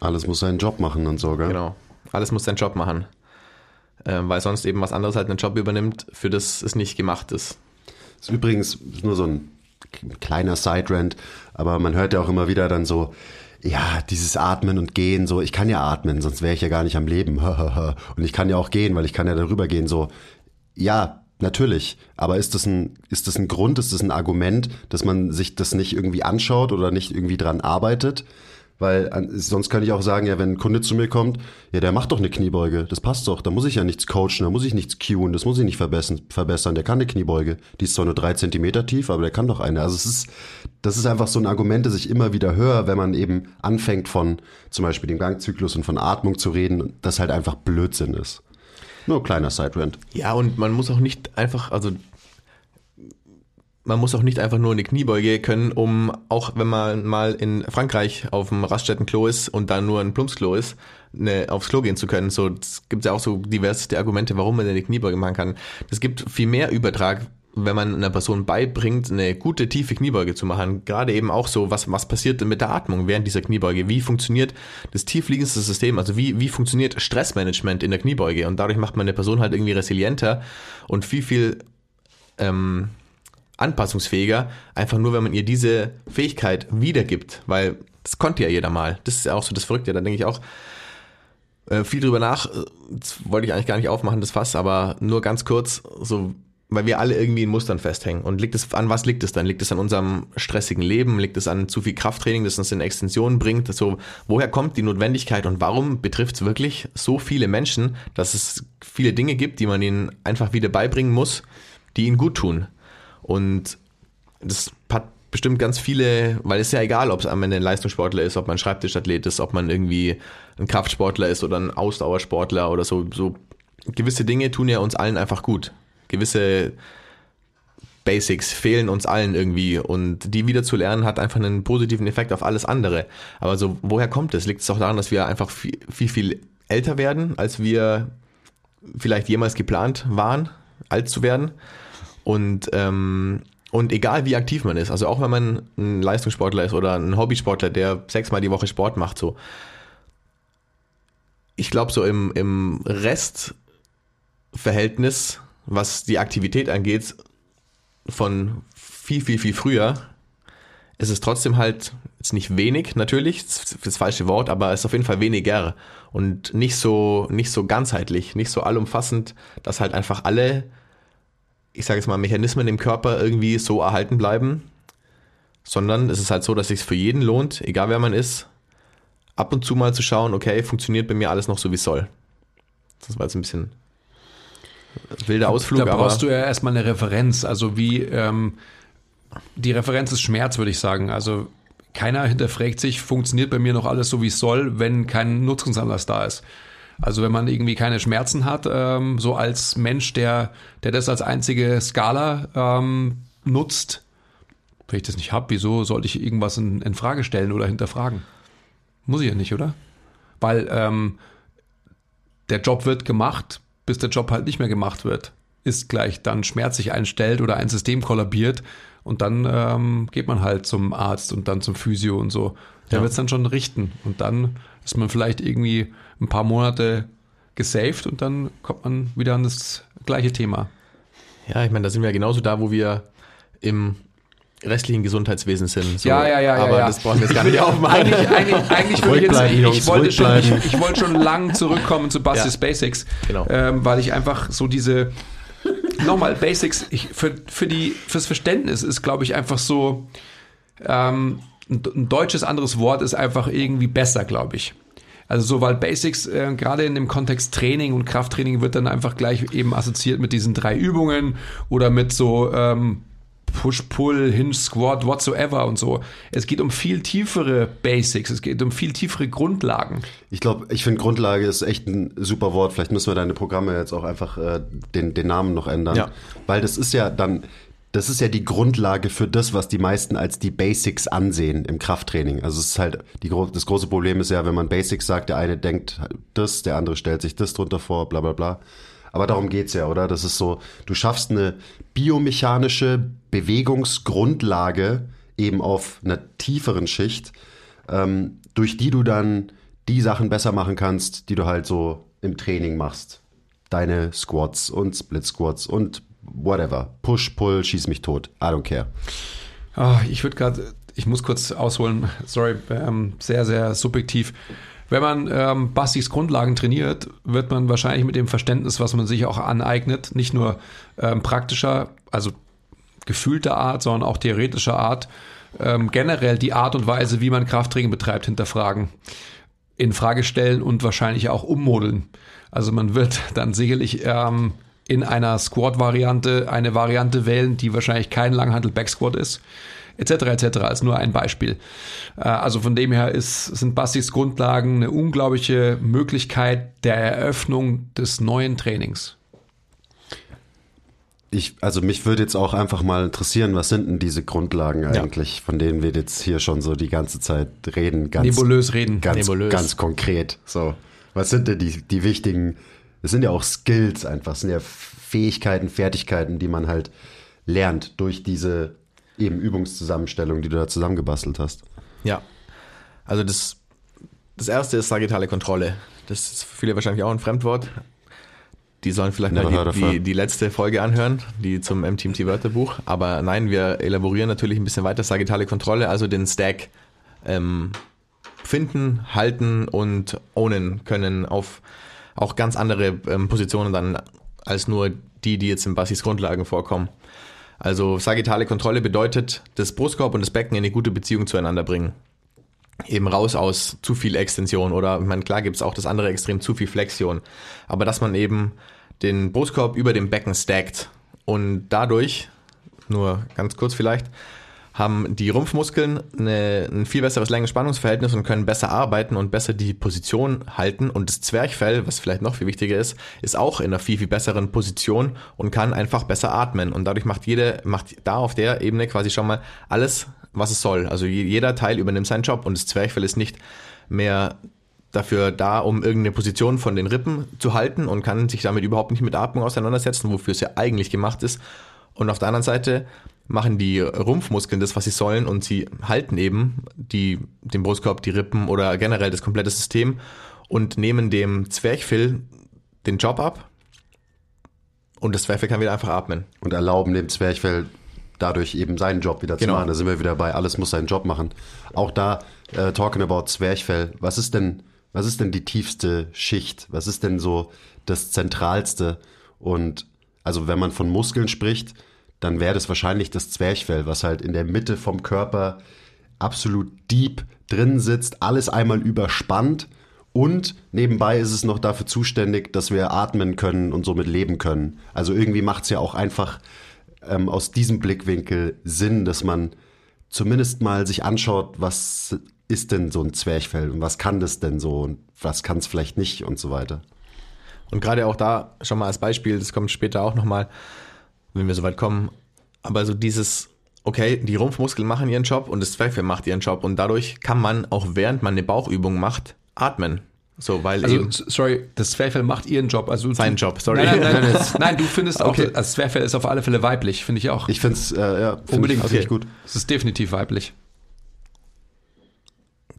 Speaker 1: Alles muss seinen Job machen und so, gell?
Speaker 2: Genau. Alles muss seinen Job machen. Ähm, weil sonst eben was anderes halt einen Job übernimmt, für das es nicht gemacht ist.
Speaker 1: Das ist übrigens nur so ein kleiner Side-Rant, aber man hört ja auch immer wieder dann so, ja, dieses Atmen und Gehen, so, ich kann ja atmen, sonst wäre ich ja gar nicht am Leben. und ich kann ja auch gehen, weil ich kann ja darüber gehen, so, ja, natürlich. Aber ist das ein, ist das ein Grund, ist das ein Argument, dass man sich das nicht irgendwie anschaut oder nicht irgendwie dran arbeitet? Weil sonst könnte ich auch sagen, ja, wenn ein Kunde zu mir kommt, ja, der macht doch eine Kniebeuge, das passt doch, da muss ich ja nichts coachen, da muss ich nichts cueen, das muss ich nicht verbessern, verbessern. der kann eine Kniebeuge. Die ist zwar nur drei Zentimeter tief, aber der kann doch eine. Also es ist, das ist einfach so ein Argument, das ich immer wieder höre, wenn man eben anfängt von zum Beispiel dem Gangzyklus und von Atmung zu reden, das halt einfach Blödsinn ist. Nur ein kleiner Side-Rant.
Speaker 2: Ja, und man muss auch nicht einfach, also man muss auch nicht einfach nur eine Kniebeuge können, um auch wenn man mal in Frankreich auf dem Raststättenklo ist und dann nur ein Plumpsklo ist, ne, aufs Klo gehen zu können. So, es gibt ja auch so diverse Argumente, warum man eine Kniebeuge machen kann. Es gibt viel mehr Übertrag, wenn man einer Person beibringt, eine gute tiefe Kniebeuge zu machen. Gerade eben auch so, was, was passiert mit der Atmung während dieser Kniebeuge? Wie funktioniert das tiefliegendste System? Also wie, wie funktioniert Stressmanagement in der Kniebeuge? Und dadurch macht man eine Person halt irgendwie resilienter und viel, viel, ähm, anpassungsfähiger, einfach nur, wenn man ihr diese Fähigkeit wiedergibt, weil das konnte ja jeder mal. Das ist ja auch so das Verrückte, da denke ich auch äh, viel drüber nach. Das wollte ich eigentlich gar nicht aufmachen, das Fass, aber nur ganz kurz, so, weil wir alle irgendwie in Mustern festhängen. Und liegt es, an was liegt es dann? Liegt es an unserem stressigen Leben? Liegt es an zu viel Krafttraining, das uns in Extensionen bringt? So, woher kommt die Notwendigkeit und warum betrifft es wirklich so viele Menschen, dass es viele Dinge gibt, die man ihnen einfach wieder beibringen muss, die ihnen gut tun? Und das hat bestimmt ganz viele, weil es ja egal, ob es am Ende ein Leistungssportler ist, ob man Schreibtischathlet ist, ob man irgendwie ein Kraftsportler ist oder ein Ausdauersportler oder so. So gewisse Dinge tun ja uns allen einfach gut. Gewisse Basics fehlen uns allen irgendwie und die wieder zu lernen hat einfach einen positiven Effekt auf alles andere. Aber so, woher kommt es? Liegt es auch daran, dass wir einfach viel, viel, viel älter werden, als wir vielleicht jemals geplant waren, alt zu werden? Und, ähm, und egal wie aktiv man ist, also auch wenn man ein Leistungssportler ist oder ein Hobbysportler, der sechsmal die Woche Sport macht, so, ich glaube, so im, im Restverhältnis, was die Aktivität angeht, von viel, viel, viel früher, ist es trotzdem halt jetzt nicht wenig, natürlich, das ist das falsche Wort, aber es ist auf jeden Fall weniger. Und nicht so, nicht so ganzheitlich, nicht so allumfassend, dass halt einfach alle, ich sage jetzt mal, Mechanismen im Körper irgendwie so erhalten bleiben, sondern es ist halt so, dass es sich für jeden lohnt, egal wer man ist, ab und zu mal zu schauen, okay, funktioniert bei mir alles noch so wie es soll. Das war jetzt ein bisschen wilder Ausflug.
Speaker 3: Da brauchst du ja erstmal eine Referenz. Also wie ähm, die Referenz ist Schmerz, würde ich sagen. Also keiner hinterfragt sich, funktioniert bei mir noch alles so wie es soll, wenn kein Nutzungsanlass da ist. Also wenn man irgendwie keine Schmerzen hat, ähm, so als Mensch, der, der das als einzige Skala ähm, nutzt, wenn ich das nicht habe, wieso sollte ich irgendwas in, in Frage stellen oder hinterfragen? Muss ich ja nicht, oder? Weil ähm, der Job wird gemacht, bis der Job halt nicht mehr gemacht wird. Ist gleich dann Schmerz sich einstellt oder ein System kollabiert und dann ähm, geht man halt zum Arzt und dann zum Physio und so. Der
Speaker 2: Ja.
Speaker 3: wird's dann schon richten und dann ist man vielleicht irgendwie ein paar Monate gesaved und dann kommt man wieder an das gleiche Thema.
Speaker 2: ja, ich meine, da sind wir ja genauso da, wo wir im restlichen Gesundheitswesen sind. So.
Speaker 3: Ja, ja, ja, ja,
Speaker 2: Aber
Speaker 3: ja.
Speaker 2: das brauchen wir jetzt gar nicht aufmachen.
Speaker 3: Eigentlich, eigentlich, eigentlich will ich jetzt, ich, wollte schon, ich, wollte schon lang zurückkommen zu Bastis
Speaker 2: Ja.
Speaker 3: Basics,
Speaker 2: Genau.
Speaker 3: ähm, weil ich einfach so diese, nochmal Basics, ich, für, für die, fürs Verständnis ist, glaube ich, einfach so, ähm, ein, ein deutsches anderes Wort ist einfach irgendwie besser, glaube ich. Also so, weil Basics, äh, gerade in dem Kontext Training und Krafttraining wird dann einfach gleich eben assoziiert mit diesen drei Übungen oder mit so ähm, Push, Pull, Hinge, Squat, whatsoever und so. Es geht um viel tiefere Basics, es geht um viel tiefere Grundlagen.
Speaker 1: Ich glaube, ich finde Grundlage ist echt ein super Wort. Vielleicht müssen wir deine Programme jetzt auch einfach äh, den, den Namen noch ändern.
Speaker 2: Ja.
Speaker 1: Weil das ist ja dann, das ist ja die Grundlage für das, was die meisten als die Basics ansehen im Krafttraining. Also es ist halt, die, das große Problem ist ja, wenn man Basics sagt, der eine denkt das, der andere stellt sich das drunter vor, bla bla bla. Aber darum geht's ja, oder? Das ist so, du schaffst eine biomechanische Bewegungsgrundlage eben auf einer tieferen Schicht, ähm, durch die du dann die Sachen besser machen kannst, die du halt so im Training machst. Deine Squats und Split Squats und whatever. Push, Pull, schieß mich tot. I don't care.
Speaker 3: Ah, ich würde gerade, ich muss kurz ausholen, sorry, ähm, sehr, sehr subjektiv. Wenn man ähm, Bastis Grundlagen trainiert, wird man wahrscheinlich mit dem Verständnis, was man sich auch aneignet, nicht nur ähm, praktischer, also gefühlter Art, sondern auch theoretischer Art, ähm, generell die Art und Weise, wie man Krafttraining betreibt, hinterfragen, in Frage stellen und wahrscheinlich auch ummodeln. Also man wird dann sicherlich ähm, in einer Squat-Variante eine Variante wählen, die wahrscheinlich kein Langhantel-Backsquat ist, etc. etc. als nur ein Beispiel. Äh, also von dem her ist, sind Bastis Grundlagen eine unglaubliche Möglichkeit der Eröffnung des neuen Trainings.
Speaker 1: Ich, also mich würde jetzt auch einfach mal interessieren, was sind denn diese Grundlagen eigentlich, von denen wir jetzt hier schon so die ganze Zeit reden? Ganz,
Speaker 3: Nebulös reden.
Speaker 1: Ganz,
Speaker 2: Nebulös.
Speaker 1: ganz konkret. So, was sind denn die, die wichtigen, es sind ja auch Skills einfach, es sind ja Fähigkeiten, Fertigkeiten, die man halt lernt durch diese eben Übungszusammenstellung, die du da zusammengebastelt hast.
Speaker 2: Ja. Also das, das erste ist sagittale Kontrolle. Das ist für viele wahrscheinlich auch ein Fremdwort. Die sollen vielleicht
Speaker 1: Never
Speaker 2: mal die, die, die letzte Folge anhören, die zum MTMT Wörterbuch. Aber nein, wir elaborieren natürlich ein bisschen weiter sagittale Kontrolle, also den Stack ähm, finden, halten und ownen können auf auch ganz andere ähm, Positionen dann als nur die, die jetzt in Bassis Grundlagen vorkommen. Also sagittale Kontrolle bedeutet, das Brustkorb und das Becken in eine gute Beziehung zueinander bringen. Eben raus aus zu viel Extension oder, ich meine, klar gibt es auch das andere Extrem, zu viel Flexion. Aber dass man eben den Brustkorb über dem Becken stackt und dadurch, nur ganz kurz vielleicht, haben die Rumpfmuskeln eine, ein viel besseres Längen-Spannungsverhältnis und können besser arbeiten und besser die Position halten. Und das Zwerchfell, was vielleicht noch viel wichtiger ist, ist auch in einer viel, viel besseren Position und kann einfach besser atmen. Und dadurch macht jede, macht da auf der Ebene quasi schon mal alles, was es soll. Also jeder Teil übernimmt seinen Job und das Zwerchfell ist nicht mehr dafür da, um irgendeine Position von den Rippen zu halten und kann sich damit überhaupt nicht mit Atmung auseinandersetzen, wofür es ja eigentlich gemacht ist. Und auf der anderen Seite machen die Rumpfmuskeln das, was sie sollen und sie halten eben die, den Brustkorb, die Rippen oder generell das komplette System und nehmen dem Zwerchfell den Job ab und das Zwerchfell kann wieder einfach atmen.
Speaker 1: Und erlauben dem Zwerchfell dadurch eben seinen Job wieder
Speaker 2: Genau.
Speaker 1: zu machen. Da sind wir wieder bei, alles muss seinen Job machen. Auch da, äh, talking about Zwerchfell, was ist denn, was ist denn die tiefste Schicht? Was ist denn so das Zentralste? Und also wenn man von Muskeln spricht, dann wäre das wahrscheinlich das Zwerchfell, was halt in der Mitte vom Körper absolut deep drin sitzt, alles einmal überspannt und nebenbei ist es noch dafür zuständig, dass wir atmen können und somit leben können. Also irgendwie macht es ja auch einfach ähm, aus diesem Blickwinkel Sinn, dass man zumindest mal sich anschaut, was ist denn so ein Zwerchfell und was kann das denn so und was kann es vielleicht nicht und so weiter.
Speaker 2: Und gerade auch da schon mal als Beispiel, das kommt später auch nochmal, wenn wir soweit kommen, aber so dieses, okay, die Rumpfmuskeln machen ihren Job und das Zwerchfell macht ihren Job und dadurch kann man, auch während man eine Bauchübung macht, atmen. So, weil
Speaker 3: Also, sorry, das Zwerchfell macht ihren Job. Also
Speaker 2: Seinen Job, sorry.
Speaker 3: Nein, nein, nein, nein, du findest
Speaker 2: Okay.
Speaker 3: auch, das Zwerchfell ist auf alle Fälle weiblich, finde ich auch.
Speaker 1: Ich finde es äh, ja, find
Speaker 3: Unbedingt.
Speaker 1: ich, find ich
Speaker 2: Okay.
Speaker 1: gut.
Speaker 3: Es ist definitiv weiblich.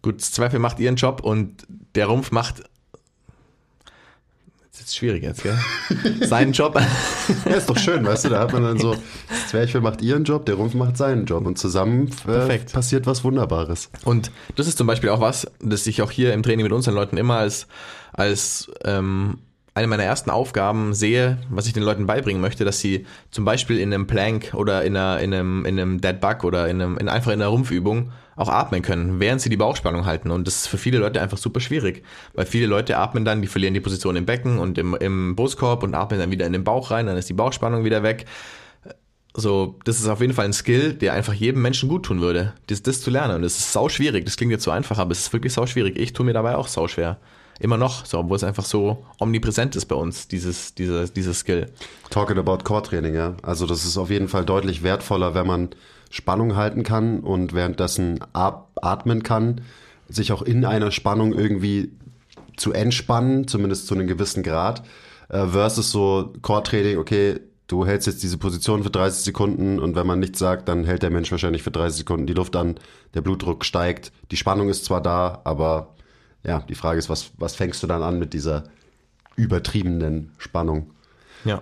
Speaker 2: gut, das Zwerchfell macht ihren Job und der Rumpf macht, ist schwierig jetzt, gell? Seinen Job.
Speaker 1: Ja, ist doch schön, weißt du, da hat man dann so, das Zwerchfell macht ihren Job, der Rumpf macht seinen Job und zusammen äh, passiert was Wunderbares.
Speaker 2: Und das ist zum Beispiel auch was, das ich auch hier im Training mit unseren Leuten immer als, als ähm, eine meiner ersten Aufgaben sehe, was ich den Leuten beibringen möchte, dass sie zum Beispiel in einem Plank oder in, einer, in, einem, in einem Dead Bug oder in, einem, in einfach in einer Rumpfübung auch atmen können, während sie die Bauchspannung halten. Und das ist für viele Leute einfach super schwierig, weil viele Leute atmen dann, die verlieren die Position im Becken und im, im Brustkorb und atmen dann wieder in den Bauch rein, dann ist die Bauchspannung wieder weg. So, das ist auf jeden Fall ein Skill, der einfach jedem Menschen gut tun würde, das, das zu lernen. Und das ist sau schwierig. Das klingt jetzt so einfach, aber es ist wirklich sau schwierig. Ich tue mir dabei auch sau schwer. Immer noch, so, obwohl es einfach so omnipräsent ist bei uns, dieses, dieser, dieses Skill.
Speaker 1: Talking about Core-Training, ja. Also das ist auf jeden Fall deutlich wertvoller, wenn man Spannung halten kann und währenddessen atmen kann, sich auch in einer Spannung irgendwie zu entspannen, zumindest zu einem gewissen Grad, äh, versus so Core-Training, okay, du hältst jetzt diese Position für 30 Sekunden und wenn man nichts sagt, dann hält der Mensch wahrscheinlich für 30 Sekunden die Luft an, der Blutdruck steigt, die Spannung ist zwar da, aber ja, die Frage ist, was, was fängst du dann an mit dieser übertriebenen Spannung?
Speaker 2: Ja.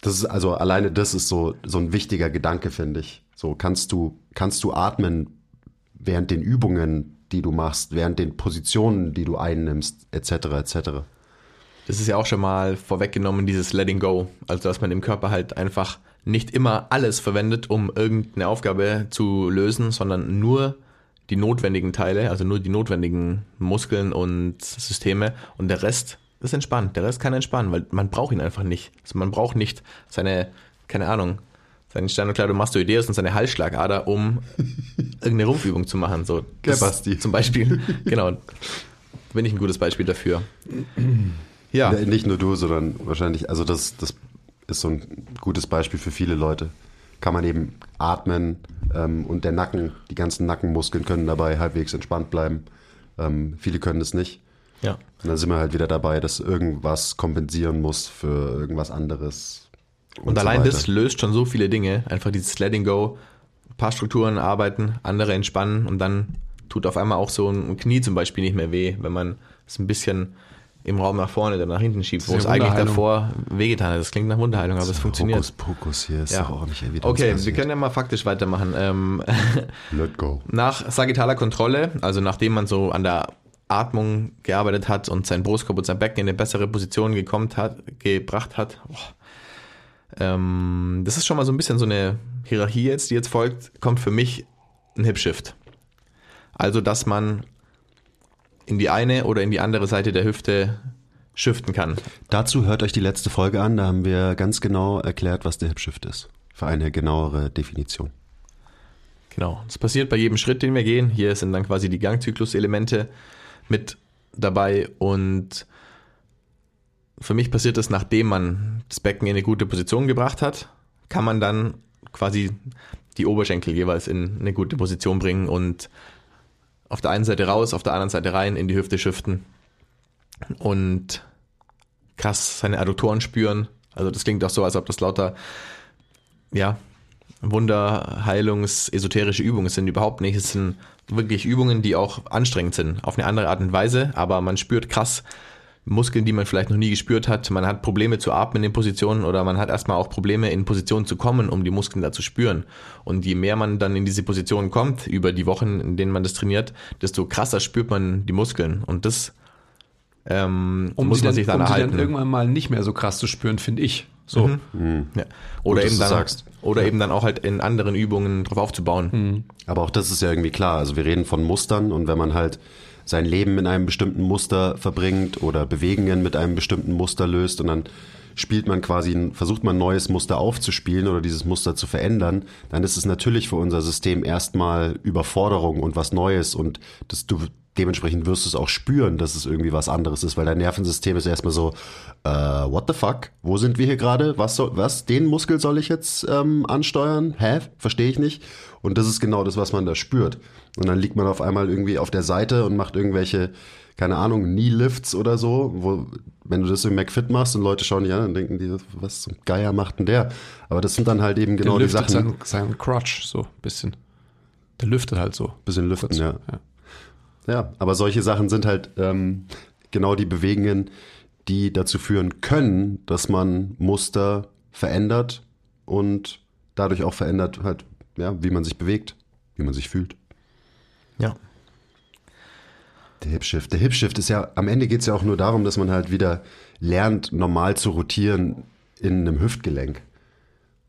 Speaker 1: Das ist also alleine das ist so so ein wichtiger Gedanke finde ich. So kannst du kannst du atmen während den Übungen, die du machst, während den Positionen, die du einnimmst, etc. etc.
Speaker 2: Das ist ja auch schon mal vorweggenommen, dieses Letting Go. Also, dass man im Körper halt einfach nicht immer alles verwendet, um irgendeine Aufgabe zu lösen, sondern nur die notwendigen Teile, also nur die notwendigen Muskeln und Systeme und der Rest ist entspannt. Der Rest kann entspannen, weil man braucht ihn einfach nicht. Also man braucht nicht seine, keine Ahnung, seinen Sternocleidomastoideus und seine Halsschlagader, um irgendeine Rumpfübung zu machen. So,
Speaker 1: Gell, Basti?
Speaker 2: Zum Beispiel. genau. Bin ich ein gutes Beispiel dafür. Ja.
Speaker 1: Ja, Nicht nur du, sondern wahrscheinlich, also das, das ist so ein gutes Beispiel für viele Leute. Kann man eben atmen ähm, und der Nacken, die ganzen Nackenmuskeln können dabei halbwegs entspannt bleiben. Ähm, viele können das nicht.
Speaker 2: Ja.
Speaker 1: Und dann sind wir halt wieder dabei, dass irgendwas kompensieren muss für irgendwas anderes.
Speaker 2: Und,
Speaker 1: so
Speaker 2: allein
Speaker 1: weiter.
Speaker 2: das löst schon so viele Dinge. Einfach dieses Letting Go, ein paar Strukturen arbeiten, andere entspannen und dann tut auf einmal auch so ein Knie zum Beispiel nicht mehr weh, wenn man es ein bisschen im Raum nach vorne oder nach hinten schiebt, wo es eigentlich davor wehgetan hat. Das klingt nach Wunderheilung, aber es funktioniert.
Speaker 1: Hokus Pokus hier ist
Speaker 2: Ja.
Speaker 1: auch nicht evident.
Speaker 2: Okay, wir können ja mal faktisch weitermachen. Ähm,
Speaker 1: Let go.
Speaker 2: nach sagittaler Kontrolle, also nachdem man so an der Atmung gearbeitet hat und sein Brustkorb und sein Becken in eine bessere Position gekommen hat, gebracht hat, boah, ähm, das ist schon mal so ein bisschen so eine Hierarchie jetzt, die jetzt folgt, kommt für mich ein Hip-Shift. Also, dass man in die eine oder in die andere Seite der Hüfte shiften kann.
Speaker 1: Dazu hört euch die letzte Folge an, da haben wir ganz genau erklärt, was der Hip Shift ist. Für eine genauere Definition.
Speaker 2: Genau. Das passiert bei jedem Schritt, den wir gehen. Hier sind dann quasi die Gangzyklus-Elemente mit dabei und für mich passiert das, nachdem man das Becken in eine gute Position gebracht hat, kann man dann quasi die Oberschenkel jeweils in eine gute Position bringen und auf der einen Seite raus, auf der anderen Seite rein, in die Hüfte shiften und krass seine Adduktoren spüren. Also das klingt auch so, als ob das lauter, ja, Wunderheilungs-esoterische Übungen sind überhaupt nicht. Es sind wirklich Übungen, die auch anstrengend sind, auf eine andere Art und Weise, aber man spürt krass Muskeln, die man vielleicht noch nie gespürt hat. Man hat Probleme zu atmen in Positionen oder man hat erstmal auch Probleme in Positionen zu kommen, um die Muskeln da zu spüren. Und je mehr man dann in diese Position kommt, über die Wochen, in denen man das trainiert, desto krasser spürt man die Muskeln. Und das ähm,
Speaker 3: Um
Speaker 2: muss
Speaker 3: sie
Speaker 2: man
Speaker 3: dann,
Speaker 2: sich dann
Speaker 3: um sie
Speaker 2: erhalten.
Speaker 3: dann irgendwann mal nicht mehr so krass zu spüren, finde ich. So.
Speaker 2: Ja. Oder,
Speaker 1: dass
Speaker 2: eben dann,
Speaker 1: sagst.
Speaker 2: oder eben dann auch halt in anderen Übungen drauf aufzubauen.
Speaker 1: Aber auch das ist ja irgendwie klar. Also wir reden von Mustern und wenn man halt sein Leben in einem bestimmten Muster verbringt oder Bewegungen mit einem bestimmten Muster löst und dann spielt man quasi, versucht man ein neues Muster aufzuspielen oder dieses Muster zu verändern, dann ist es natürlich für unser System erstmal Überforderung und was Neues und das, du, dementsprechend wirst du es auch spüren, dass es irgendwie was anderes ist, weil dein Nervensystem ist erstmal so, äh, what the fuck? Wo sind wir hier gerade? Was soll, was? Den Muskel soll ich jetzt ähm, ansteuern? Hä? Verstehe ich nicht. Und das ist genau das, was man da spürt. Und dann liegt man auf einmal irgendwie auf der Seite und macht irgendwelche, keine Ahnung, Knee-Lifts oder so, wo, wenn du das im McFit machst und Leute schauen dich an, dann denken die, was zum Geier macht denn der? Aber das sind dann halt eben genau
Speaker 3: der
Speaker 1: die Sachen.
Speaker 3: sein, sein Crotch so ein bisschen. Der lüftet halt so.
Speaker 1: Bisschen lüften,
Speaker 3: Kurz.
Speaker 1: ja. Ja, aber solche Sachen sind halt ähm, genau die Bewegungen, die dazu führen können, dass man Muster verändert und dadurch auch verändert halt, ja, wie man sich bewegt, wie man sich fühlt.
Speaker 2: Ja.
Speaker 1: Der Hipshift. Der Hipshift ist ja, am Ende geht es ja auch nur darum, dass man halt wieder lernt, normal zu rotieren in einem Hüftgelenk.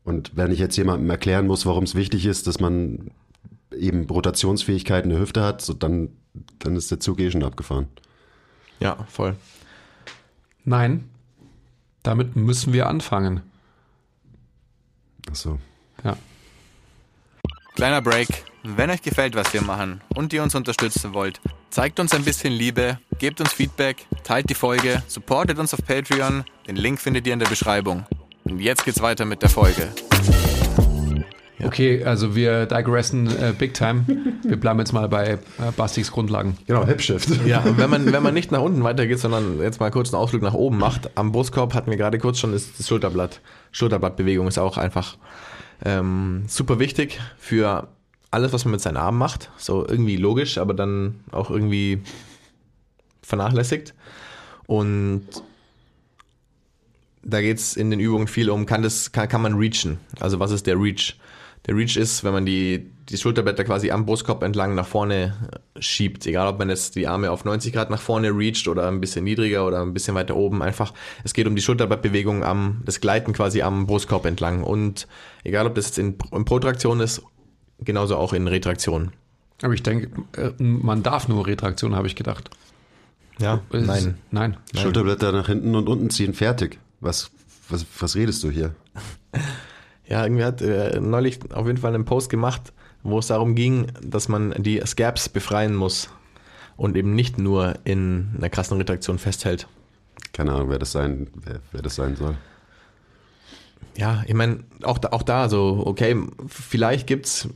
Speaker 1: Und wenn ich jetzt jemandem erklären muss, warum es wichtig ist, dass man eben Rotationsfähigkeit in der Hüfte hat, so dann, dann ist der Zug eh schon abgefahren.
Speaker 2: Ja, voll.
Speaker 3: Nein, damit müssen wir anfangen.
Speaker 1: Ach so.
Speaker 3: Ja.
Speaker 4: Kleiner Break. Wenn euch gefällt, was wir machen und ihr uns unterstützen wollt, zeigt uns ein bisschen Liebe, gebt uns Feedback, teilt die Folge, supportet uns auf Patreon. Den Link findet ihr in der Beschreibung. Und jetzt geht's weiter mit der Folge.
Speaker 3: Okay, also wir digressen äh, big time. Wir bleiben jetzt mal bei äh, Bastiks Grundlagen.
Speaker 1: Genau, Hipshift.
Speaker 2: Ja, und wenn man, wenn man nicht nach unten weitergeht, sondern jetzt mal kurz einen Ausflug nach oben macht, am Brustkorb hatten wir gerade kurz schon das, das Schulterblatt. Schulterblattbewegung ist auch einfach ähm, super wichtig für alles, was man mit seinen Armen macht. So irgendwie logisch, aber dann auch irgendwie vernachlässigt. Und da geht es in den Übungen viel um, kann, das, kann, kann man reachen? Also was ist der Reach? Der Reach ist, wenn man die, die Schulterblätter quasi am Brustkorb entlang nach vorne äh, schiebt. Egal, ob man jetzt die Arme auf 90 Grad nach vorne reacht oder ein bisschen niedriger oder ein bisschen weiter oben. Einfach, es geht um die Schulterblattbewegung am, das Gleiten quasi am Brustkorb entlang. Und egal, ob das jetzt in, in Protraktion ist, genauso auch in Retraktion.
Speaker 3: Aber ich denke, äh, man darf nur Retraktion, habe ich gedacht.
Speaker 2: Ja,
Speaker 3: Es ist-
Speaker 2: nein.
Speaker 3: Nein.
Speaker 1: Schulterblätter nach hinten und unten ziehen, fertig. Was, was, was redest du hier?
Speaker 2: Ja, irgendwie hat äh, neulich auf jeden Fall einen Post gemacht, wo es darum ging, dass man die Scabs befreien muss und eben nicht nur in einer krassen Retraktion festhält.
Speaker 1: Keine Ahnung, wer das sein, wer, wer das sein soll.
Speaker 2: Ja, ich meine, auch da, auch da so, okay, vielleicht gibt's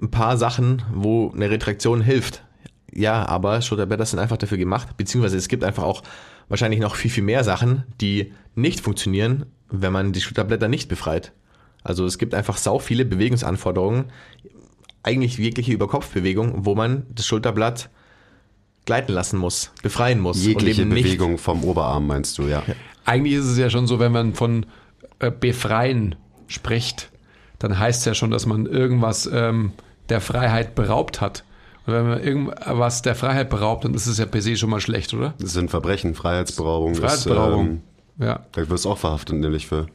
Speaker 2: ein paar Sachen, wo eine Retraktion hilft. Ja, aber Schulterblätter sind einfach dafür gemacht, beziehungsweise es gibt einfach auch wahrscheinlich noch viel, viel mehr Sachen, die nicht funktionieren, wenn man die Schulterblätter nicht befreit. Also es gibt einfach sau viele Bewegungsanforderungen, eigentlich wirkliche Überkopfbewegung, wo man das Schulterblatt gleiten lassen muss, befreien muss.
Speaker 1: Jegliche
Speaker 2: und eben nicht
Speaker 1: Bewegung vom Oberarm meinst du, ja.
Speaker 3: Eigentlich ist es ja schon so, wenn man von äh, befreien spricht, dann heißt es ja schon, dass man irgendwas ähm, der Freiheit beraubt hat. Und wenn man irgendwas der Freiheit beraubt, dann ist es ja per se schon mal schlecht, oder?
Speaker 1: Das sind Verbrechen, Freiheitsberaubung.
Speaker 3: Freiheitsberaubung.
Speaker 1: Ist, ähm,
Speaker 3: Ja.
Speaker 1: da wirst du auch verhaftet, nämlich für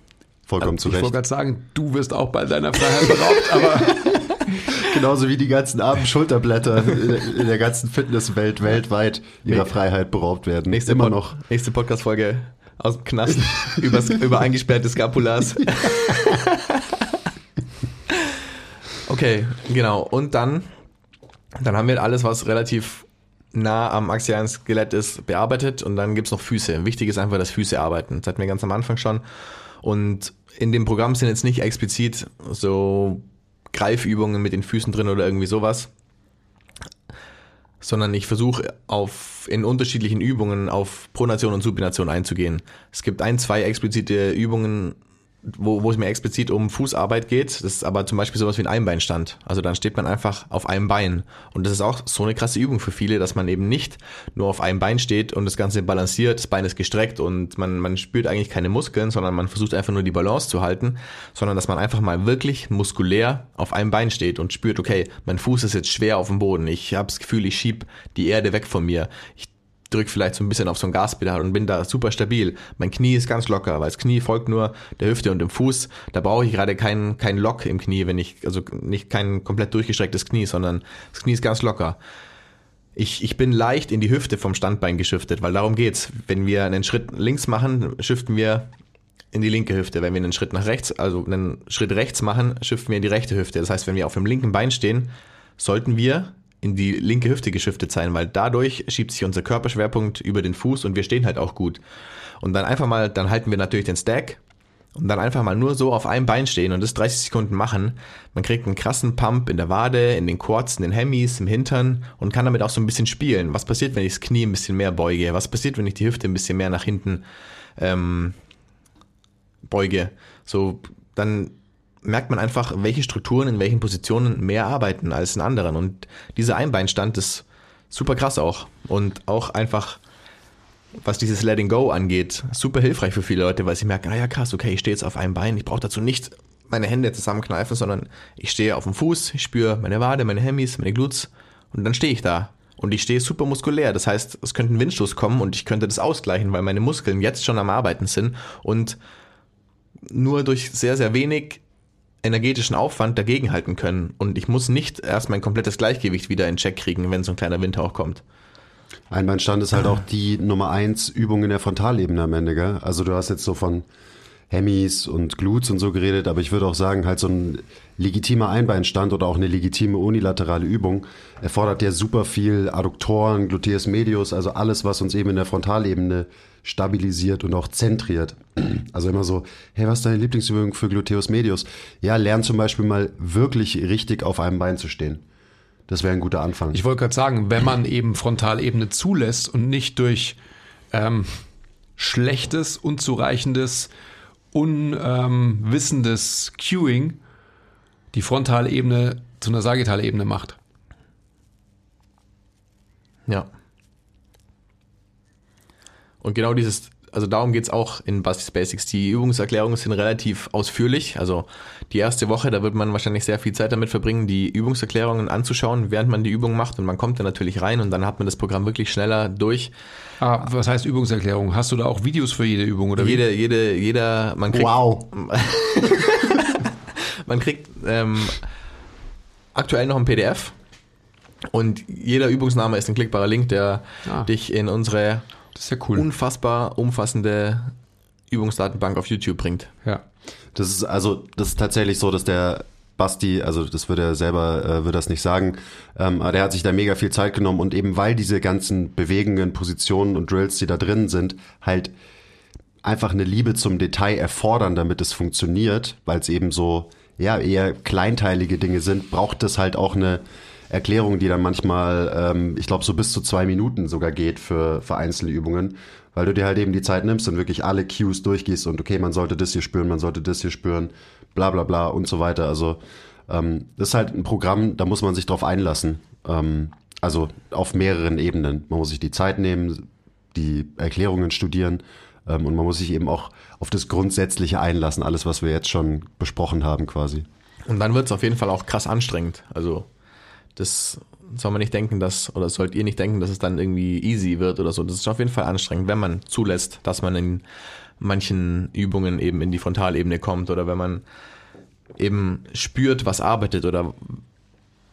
Speaker 1: vollkommen zu
Speaker 3: Ich wollte
Speaker 1: Recht.
Speaker 3: gerade sagen, du wirst auch bei deiner Freiheit beraubt, aber
Speaker 1: Genauso wie die ganzen armen Schulterblätter in, der ganzen Fitnesswelt weltweit ihrer. Freiheit beraubt werden.
Speaker 2: Nächste
Speaker 1: Immer
Speaker 2: Pod-
Speaker 1: noch.
Speaker 2: Nächste Podcast-Folge aus dem Knast übers, über eingesperrte Skapulas. Okay, genau. Und dann, dann haben wir alles, was relativ nah am axialen Skelett ist, bearbeitet und dann gibt's noch Füße. Wichtig ist einfach, dass Füße arbeiten. Das hatten wir ganz am Anfang schon. Und in dem Programm sind jetzt nicht explizit so Greifübungen mit den Füßen drin oder irgendwie sowas, sondern ich versuche auf in unterschiedlichen Übungen auf Pronation und Supination einzugehen. Es gibt ein, zwei explizite Übungen, wo, wo es mir explizit um Fußarbeit geht. Das ist aber zum Beispiel sowas wie ein Einbeinstand. Also dann steht man einfach auf einem Bein. Und das ist auch so eine krasse Übung für viele, dass man eben nicht nur auf einem Bein steht und das Ganze balanciert, das Bein ist gestreckt und man, man spürt eigentlich keine Muskeln, sondern man versucht einfach nur die Balance zu halten, sondern dass man einfach mal wirklich muskulär auf einem Bein steht und spürt, okay, mein Fuß ist jetzt schwer auf dem Boden. Ich habe das Gefühl, ich schieb die Erde weg von mir. Ich drücke vielleicht so ein bisschen auf so ein Gaspedal und bin da super stabil. Mein Knie ist ganz locker, weil das Knie folgt nur der Hüfte und dem Fuß. Da brauche ich gerade keinen kein Lock im Knie, wenn ich, also nicht kein komplett durchgestrecktes Knie, sondern das Knie ist ganz locker. Ich, ich bin leicht in die Hüfte vom Standbein geschiftet, weil darum geht's. Wenn wir einen Schritt links machen, shiften wir in die linke Hüfte. Wenn wir einen Schritt nach rechts, also einen Schritt rechts machen, shiften wir in die rechte Hüfte. Das heißt, wenn wir auf dem linken Bein stehen, sollten wir in die linke Hüfte geschiftet sein, weil dadurch schiebt sich unser Körperschwerpunkt über den Fuß und wir stehen halt auch gut. Und dann einfach mal, dann halten wir natürlich den Stack und dann einfach mal nur so auf einem Bein stehen und das 30 Sekunden machen. Man kriegt einen krassen Pump in der Wade, in den Quads, in den Hemis, im Hintern und kann damit auch so ein bisschen spielen. Was passiert, wenn ich das Knie ein bisschen mehr beuge? Was passiert, wenn ich die Hüfte ein bisschen mehr nach hinten ähm, beuge? So, dann merkt man einfach, welche Strukturen in welchen Positionen mehr arbeiten als in anderen. Und dieser Einbeinstand ist super krass auch. Und auch einfach, was dieses Letting Go angeht, super hilfreich für viele Leute, weil sie merken, ah ja krass, okay, ich stehe jetzt auf einem Bein, ich brauche dazu nicht meine Hände zusammenkneifen, sondern ich stehe auf dem Fuß, ich spüre meine Wade, meine Hemis, meine Glutes und dann stehe ich da. Und ich stehe super muskulär. Das heißt, es könnte ein Windstoß kommen und ich könnte das ausgleichen, weil meine Muskeln jetzt schon am Arbeiten sind und nur durch sehr, sehr wenig energetischen Aufwand dagegenhalten können. Und ich muss nicht erst mein komplettes Gleichgewicht wieder in Check kriegen, wenn so ein kleiner Windhauch kommt.
Speaker 1: Einbeinstand ist halt auch die Nummer eins Übung in der Frontalebene am Ende, gell? Also du hast jetzt so von Hemis und Glutes und so geredet, aber ich würde auch sagen, halt so ein legitimer Einbeinstand oder auch eine legitime unilaterale Übung erfordert ja super viel Adduktoren, Gluteus medius, also alles, was uns eben in der Frontalebene stabilisiert und auch zentriert. Also immer so, hey, was ist deine Lieblingsübung für Gluteus medius? Ja, lern zum Beispiel mal wirklich richtig auf einem Bein zu stehen. Das wäre ein guter Anfang.
Speaker 3: Ich wollte gerade sagen, wenn man eben Frontalebene zulässt und nicht durch ähm, schlechtes, unzureichendes, unwissendes ähm, Cueing die Frontalebene zu einer Sagittalebene macht.
Speaker 2: Ja. Und genau dieses, also darum geht's auch in Busty's Basics. Die Übungserklärungen sind relativ ausführlich. Also die erste Woche, da wird man wahrscheinlich sehr viel Zeit damit verbringen, die Übungserklärungen anzuschauen, während man die Übung macht. Und man kommt dann natürlich rein und dann hat man das Programm wirklich schneller durch.
Speaker 3: Ah, was heißt Übungserklärung? Hast du da auch Videos für jede Übung oder
Speaker 2: jede, wie? Jede, jeder, man kriegt.
Speaker 1: Wow.
Speaker 2: man kriegt ähm, aktuell noch ein PDF und jeder Übungsname ist ein klickbarer Link, der ah. dich in unsere
Speaker 3: ja cool.
Speaker 2: unfassbar umfassende Übungsdatenbank auf YouTube bringt.
Speaker 3: Ja.
Speaker 1: Das ist also, das ist tatsächlich so, dass der Basti, also das würde er selber, äh, würde das nicht sagen, ähm, aber der hat sich da mega viel Zeit genommen und eben weil diese ganzen Bewegungen, Positionen und Drills, die da drin sind, halt einfach eine Liebe zum Detail erfordern, damit es funktioniert, weil es eben so, ja, eher kleinteilige Dinge sind, braucht es halt auch eine Erklärung, die dann manchmal, ähm, ich glaube, so bis zu zwei Minuten sogar geht für, für einzelne Übungen, weil du dir halt eben die Zeit nimmst und wirklich alle Cues durchgehst und okay, man sollte das hier spüren, man sollte das hier spüren, bla bla bla und so weiter. Also ähm, das ist halt ein Programm, da muss man sich drauf einlassen. Ähm, also auf mehreren Ebenen. Man muss sich die Zeit nehmen, die Erklärungen studieren ähm, und man muss sich eben auch auf das Grundsätzliche einlassen, alles, was wir jetzt schon besprochen haben quasi.
Speaker 2: Und dann wird es auf jeden Fall auch krass anstrengend. Also das soll man nicht denken, dass, oder sollt ihr nicht denken, dass es dann irgendwie easy wird oder so. Das ist auf jeden Fall anstrengend, wenn man zulässt, dass man in manchen Übungen eben in die Frontalebene kommt oder wenn man eben spürt, was arbeitet oder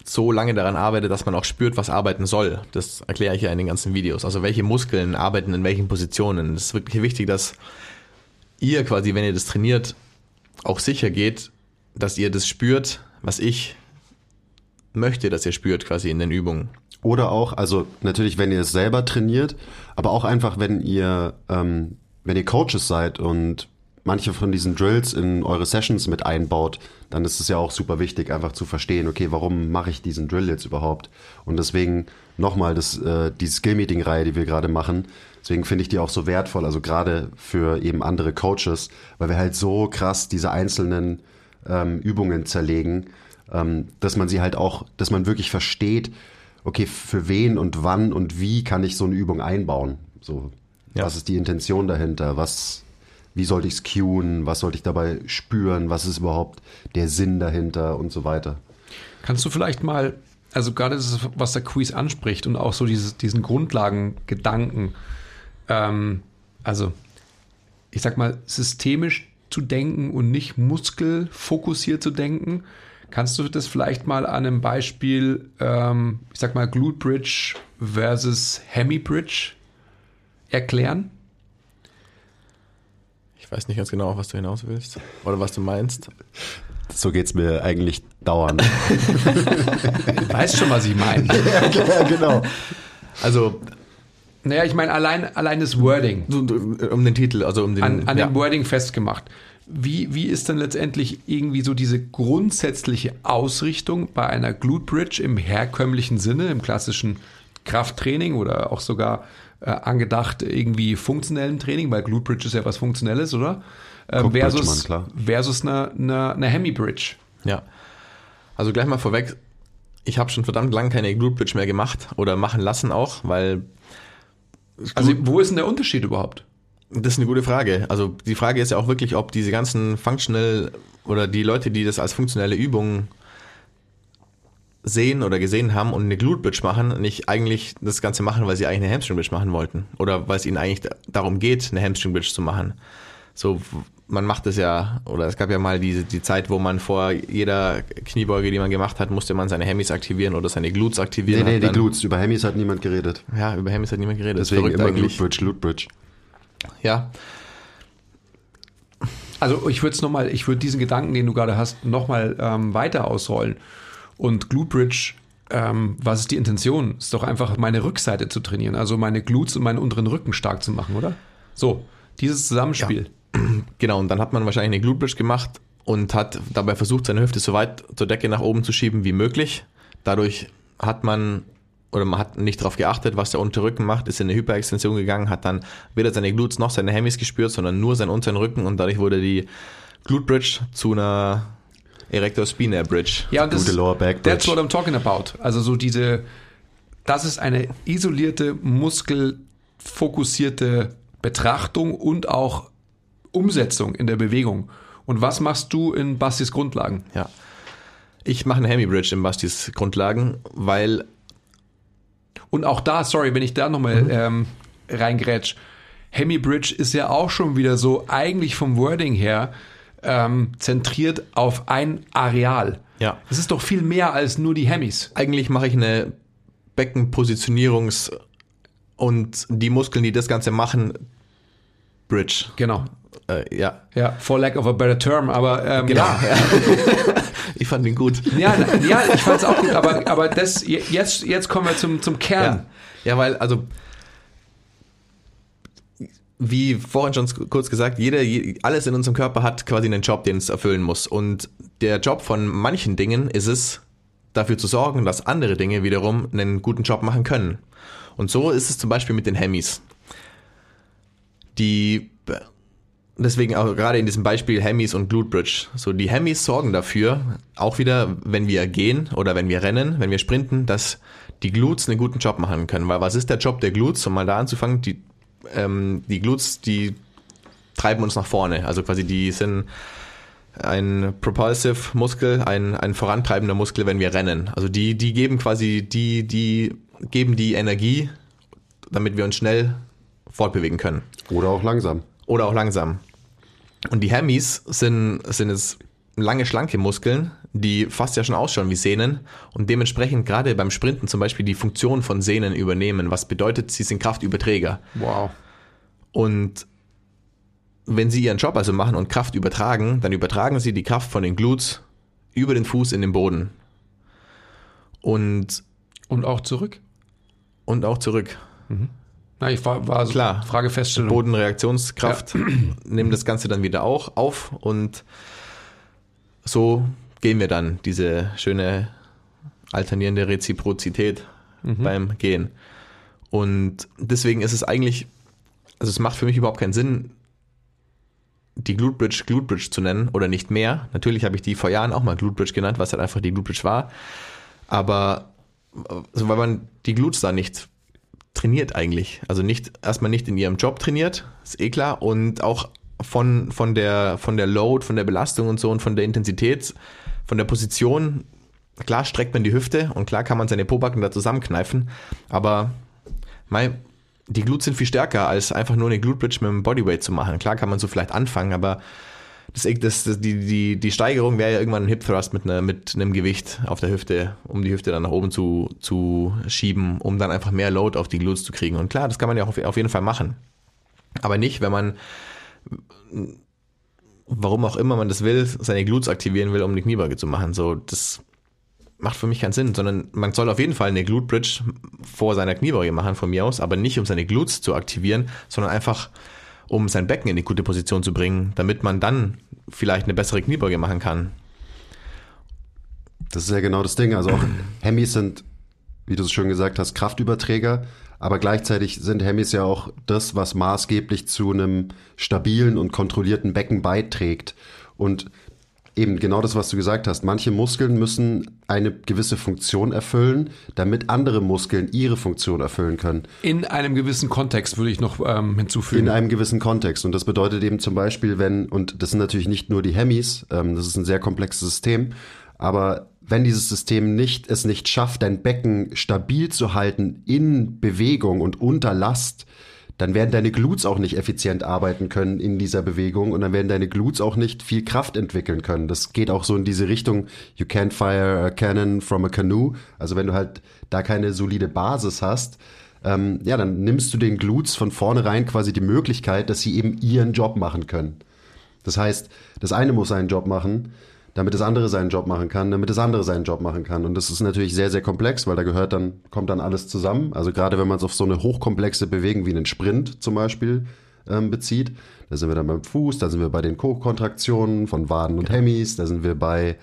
Speaker 2: so lange daran arbeitet, dass man auch spürt, was arbeiten soll. Das erkläre ich ja in den ganzen Videos. Also welche Muskeln arbeiten in welchen Positionen. Es ist wirklich wichtig, dass ihr quasi, wenn ihr das trainiert, auch sicher geht, dass ihr das spürt, was ich möchte, dass ihr spürt quasi in den Übungen.
Speaker 1: Oder auch, also natürlich, wenn ihr es selber trainiert, aber auch einfach, wenn ihr, ähm, wenn ihr Coaches seid und manche von diesen Drills in eure Sessions mit einbaut, dann ist es ja auch super wichtig, einfach zu verstehen, okay, warum mache ich diesen Drill jetzt überhaupt? Und deswegen nochmal das, äh, die Skill-Meeting-Reihe, die wir gerade machen, deswegen finde ich die auch so wertvoll, also gerade für eben andere Coaches, weil wir halt so krass diese einzelnen ähm, Übungen zerlegen, ähm, dass man sie halt auch, dass man wirklich versteht, okay, für wen und wann und wie kann ich so eine Übung einbauen? So,
Speaker 2: Ja.
Speaker 1: was ist die Intention dahinter? Was, wie sollte ich es cueen? Was sollte ich dabei spüren? Was ist überhaupt der Sinn dahinter und so weiter?
Speaker 3: Kannst du vielleicht mal, also gerade das, was der Quiz anspricht und auch so dieses, diesen Grundlagengedanken, ähm, also ich sag mal, systemisch zu denken und nicht muskelfokussiert zu denken. Kannst du das vielleicht mal an einem Beispiel, ähm, ich sag mal, Glute Bridge versus Hemi Bridge erklären?
Speaker 2: Ich weiß nicht ganz genau, auf was du hinaus willst oder was du meinst.
Speaker 1: So geht's mir eigentlich dauernd.
Speaker 3: Du weißt schon, was ich meine.
Speaker 1: ja, genau.
Speaker 2: Also
Speaker 3: Naja, ich meine, allein, allein das Wording.
Speaker 2: um den Titel, also um den
Speaker 3: an, an
Speaker 2: ja.
Speaker 3: dem Wording festgemacht. Wie, wie ist denn letztendlich irgendwie so diese grundsätzliche Ausrichtung bei einer Glute Bridge im herkömmlichen Sinne, im klassischen Krafttraining oder auch sogar äh, angedacht irgendwie funktionellen Training, weil Glute Bridge ist ja was Funktionelles, oder? Äh, versus
Speaker 1: Mann,
Speaker 3: versus eine, eine, eine Hemi Bridge.
Speaker 2: Ja. Also gleich mal vorweg, ich habe schon verdammt lang keine Glute Bridge mehr gemacht oder machen lassen auch, weil
Speaker 3: Also wo ist denn der Unterschied überhaupt?
Speaker 2: Das ist eine gute Frage. Also die Frage ist ja auch wirklich, ob diese ganzen functional oder die Leute, die das als funktionelle Übung sehen oder gesehen haben und eine Glute Bridge machen, nicht eigentlich das Ganze machen, weil sie eigentlich eine Hamstring Bridge machen wollten oder weil es ihnen eigentlich darum geht, eine Hamstring Bridge zu machen. So, man macht es ja, oder es gab ja mal diese, die Zeit, wo man vor jeder Kniebeuge, die man gemacht hat, musste man seine Hemis aktivieren oder seine Glutes
Speaker 1: Nee,
Speaker 2: aktivieren.
Speaker 1: nee,
Speaker 2: Hat
Speaker 1: die Glutes. Über Hemis hat niemand geredet.
Speaker 2: Ja, über Hemis hat niemand geredet.
Speaker 1: Deswegen immer
Speaker 2: eigentlich.
Speaker 1: Glute Bridge, Glute Bridge.
Speaker 2: Ja,
Speaker 3: Also ich würde es nochmal, ich würde diesen Gedanken, den du gerade hast, nochmal ähm, weiter ausrollen. Und Glute Bridge, ähm, was ist die Intention? Ist doch einfach meine Rückseite zu trainieren, also meine Glutes und meinen unteren Rücken stark zu machen, oder? So, dieses Zusammenspiel.
Speaker 2: Genau, und dann hat man wahrscheinlich eine Glute Bridge gemacht und hat dabei versucht, seine Hüfte so weit zur Decke nach oben zu schieben wie möglich. Dadurch hat man oder man hat nicht darauf geachtet, was der untere Rücken macht, ist in eine Hyperextension gegangen, hat dann weder seine Glutes noch seine Hemis gespürt, sondern nur seinen unteren Rücken und dadurch wurde die Glute Bridge zu einer Erector Spinae Bridge.
Speaker 3: Ja, und das,
Speaker 1: Gute Lower Back
Speaker 3: that's
Speaker 1: Bridge.
Speaker 3: what I'm talking about. Also so diese, das ist eine isolierte, muskelfokussierte Betrachtung und auch Umsetzung in der Bewegung. Und was machst du in Bastis Grundlagen?
Speaker 2: Ja. Ich mache eine Hemi Bridge in Bastis Grundlagen, weil
Speaker 3: Und auch da, sorry, wenn ich da nochmal ähm, reingrätsch, Hemi Bridge ist ja auch schon wieder so eigentlich vom Wording her ähm, zentriert auf ein Areal.
Speaker 2: Ja.
Speaker 3: Es ist doch viel mehr als nur die Hemis.
Speaker 2: eigentlich mache ich eine Beckenpositionierungs- und die Muskeln, die das Ganze machen, Bridge.
Speaker 3: Genau.
Speaker 2: Äh, ja,
Speaker 3: Ja, for lack of a better term, aber ähm,
Speaker 2: genau.
Speaker 3: ja.
Speaker 2: ich fand ihn gut.
Speaker 3: Ja, ja, ich fand es auch gut, aber, aber das, jetzt, jetzt kommen wir zum, zum Kern.
Speaker 2: Ja. ja, weil, also, wie vorhin schon kurz gesagt, jeder, je- alles in unserem Körper hat quasi einen Job, den es erfüllen muss. Und der Job von manchen Dingen ist es, dafür zu sorgen, dass andere Dinge wiederum einen guten Job machen können. Und so ist es zum Beispiel mit den Hemis. Die, deswegen auch gerade in diesem Beispiel Hemis und Glute Bridge. So, die Hemis sorgen dafür, auch wieder, wenn wir gehen oder wenn wir rennen, wenn wir sprinten, dass die Glutes einen guten Job machen können. Weil was ist der Job der Glutes? Um mal da anzufangen, die, ähm, die Glutes, die treiben uns nach vorne. Also quasi die sind ein Propulsive Muskel, ein, ein vorantreibender Muskel, wenn wir rennen. Also die, die geben quasi, die, die geben die Energie, damit wir uns schnell fortbewegen können.
Speaker 1: Oder auch langsam.
Speaker 2: Oder auch langsam. Und die Hemis sind, sind es lange, schlanke Muskeln, die fast ja schon ausschauen wie Sehnen und dementsprechend gerade beim Sprinten zum Beispiel die Funktion von Sehnen übernehmen, was bedeutet, sie sind Kraftüberträger.
Speaker 3: Wow.
Speaker 2: Und wenn sie ihren Job also machen und Kraft übertragen, dann übertragen sie die Kraft von den Glutes über den Fuß in den Boden. und,
Speaker 3: Und auch zurück?
Speaker 2: und auch zurück.
Speaker 3: Na, ich war, war so
Speaker 2: Klar.
Speaker 3: Fragefeststellung.
Speaker 2: Bodenreaktionskraft nimmt das Ganze dann wieder auch auf und so gehen wir dann diese schöne alternierende Reziprozität beim Gehen. Und deswegen ist es eigentlich, also es macht für mich überhaupt keinen Sinn, die Glute Bridge Glute Bridge zu nennen oder nicht mehr. Natürlich habe ich die vor Jahren auch mal Glute Bridge genannt, was halt einfach die Glute Bridge war. Aber also weil man die Glutes da nicht trainiert eigentlich. Also nicht, erstmal nicht in ihrem Job trainiert, ist eh klar. Und auch von, von der, von der Load, von der Belastung und so und von der Intensität, von der Position, klar streckt man die Hüfte und klar kann man seine Pobacken da zusammenkneifen. Aber mei, die Glutes sind viel stärker, als einfach nur eine Glute Bridge mit dem Bodyweight zu machen. Klar kann man so vielleicht anfangen, aber das, das, das, die, die, die Steigerung wäre ja irgendwann ein Hip Thrust mit, einer, mit einem Gewicht auf der Hüfte, um die Hüfte dann nach oben zu, zu schieben, um dann einfach mehr Load auf die Glutes zu kriegen. Und klar, das kann man ja auf, auf jeden Fall machen. Aber nicht, wenn man, warum auch immer man das will, seine Glutes aktivieren will, um die Kniebeuge zu machen. So, das macht für mich keinen Sinn, sondern man soll auf jeden Fall eine Glute Bridge vor seiner Kniebeuge machen, von mir aus, aber nicht um seine Glutes zu aktivieren, sondern einfach um sein Becken in die gute Position zu bringen, damit man dann vielleicht eine bessere Kniebeuge machen kann.
Speaker 1: Das ist ja genau das Ding. Also auch Hemis sind, wie du es schon gesagt hast, Kraftüberträger, aber gleichzeitig sind Hemis ja auch das, was maßgeblich zu einem stabilen und kontrollierten Becken beiträgt. Und eben genau das, was du gesagt hast. Manche Muskeln müssen eine gewisse Funktion erfüllen, damit andere Muskeln ihre Funktion erfüllen können.
Speaker 3: In einem gewissen Kontext würde ich noch ähm, hinzufügen.
Speaker 1: In einem gewissen Kontext. Und das bedeutet eben zum Beispiel, wenn, und das sind natürlich nicht nur die Hemis, ähm, das ist ein sehr komplexes System, aber wenn dieses System nicht, es nicht schafft, dein Becken stabil zu halten in Bewegung und unter Last, dann werden deine Glutes auch nicht effizient arbeiten können in dieser Bewegung und dann werden deine Glutes auch nicht viel Kraft entwickeln können. Das geht auch so in diese Richtung, you can't fire a cannon from a canoe. Also wenn du halt da keine solide Basis hast, ähm, ja, dann nimmst du den Glutes von vornherein quasi die Möglichkeit, dass sie eben ihren Job machen können. Das heißt, das eine muss seinen Job machen, damit das andere seinen Job machen kann, damit das andere seinen Job machen kann. Und das ist natürlich sehr, sehr komplex, weil da gehört dann, kommt dann alles zusammen. Also gerade wenn man es auf so eine hochkomplexe Bewegung wie einen Sprint zum Beispiel ähm, bezieht, da sind wir dann beim Fuß, da sind wir bei den Kontraktionen von Waden und Hemis, da sind wir bei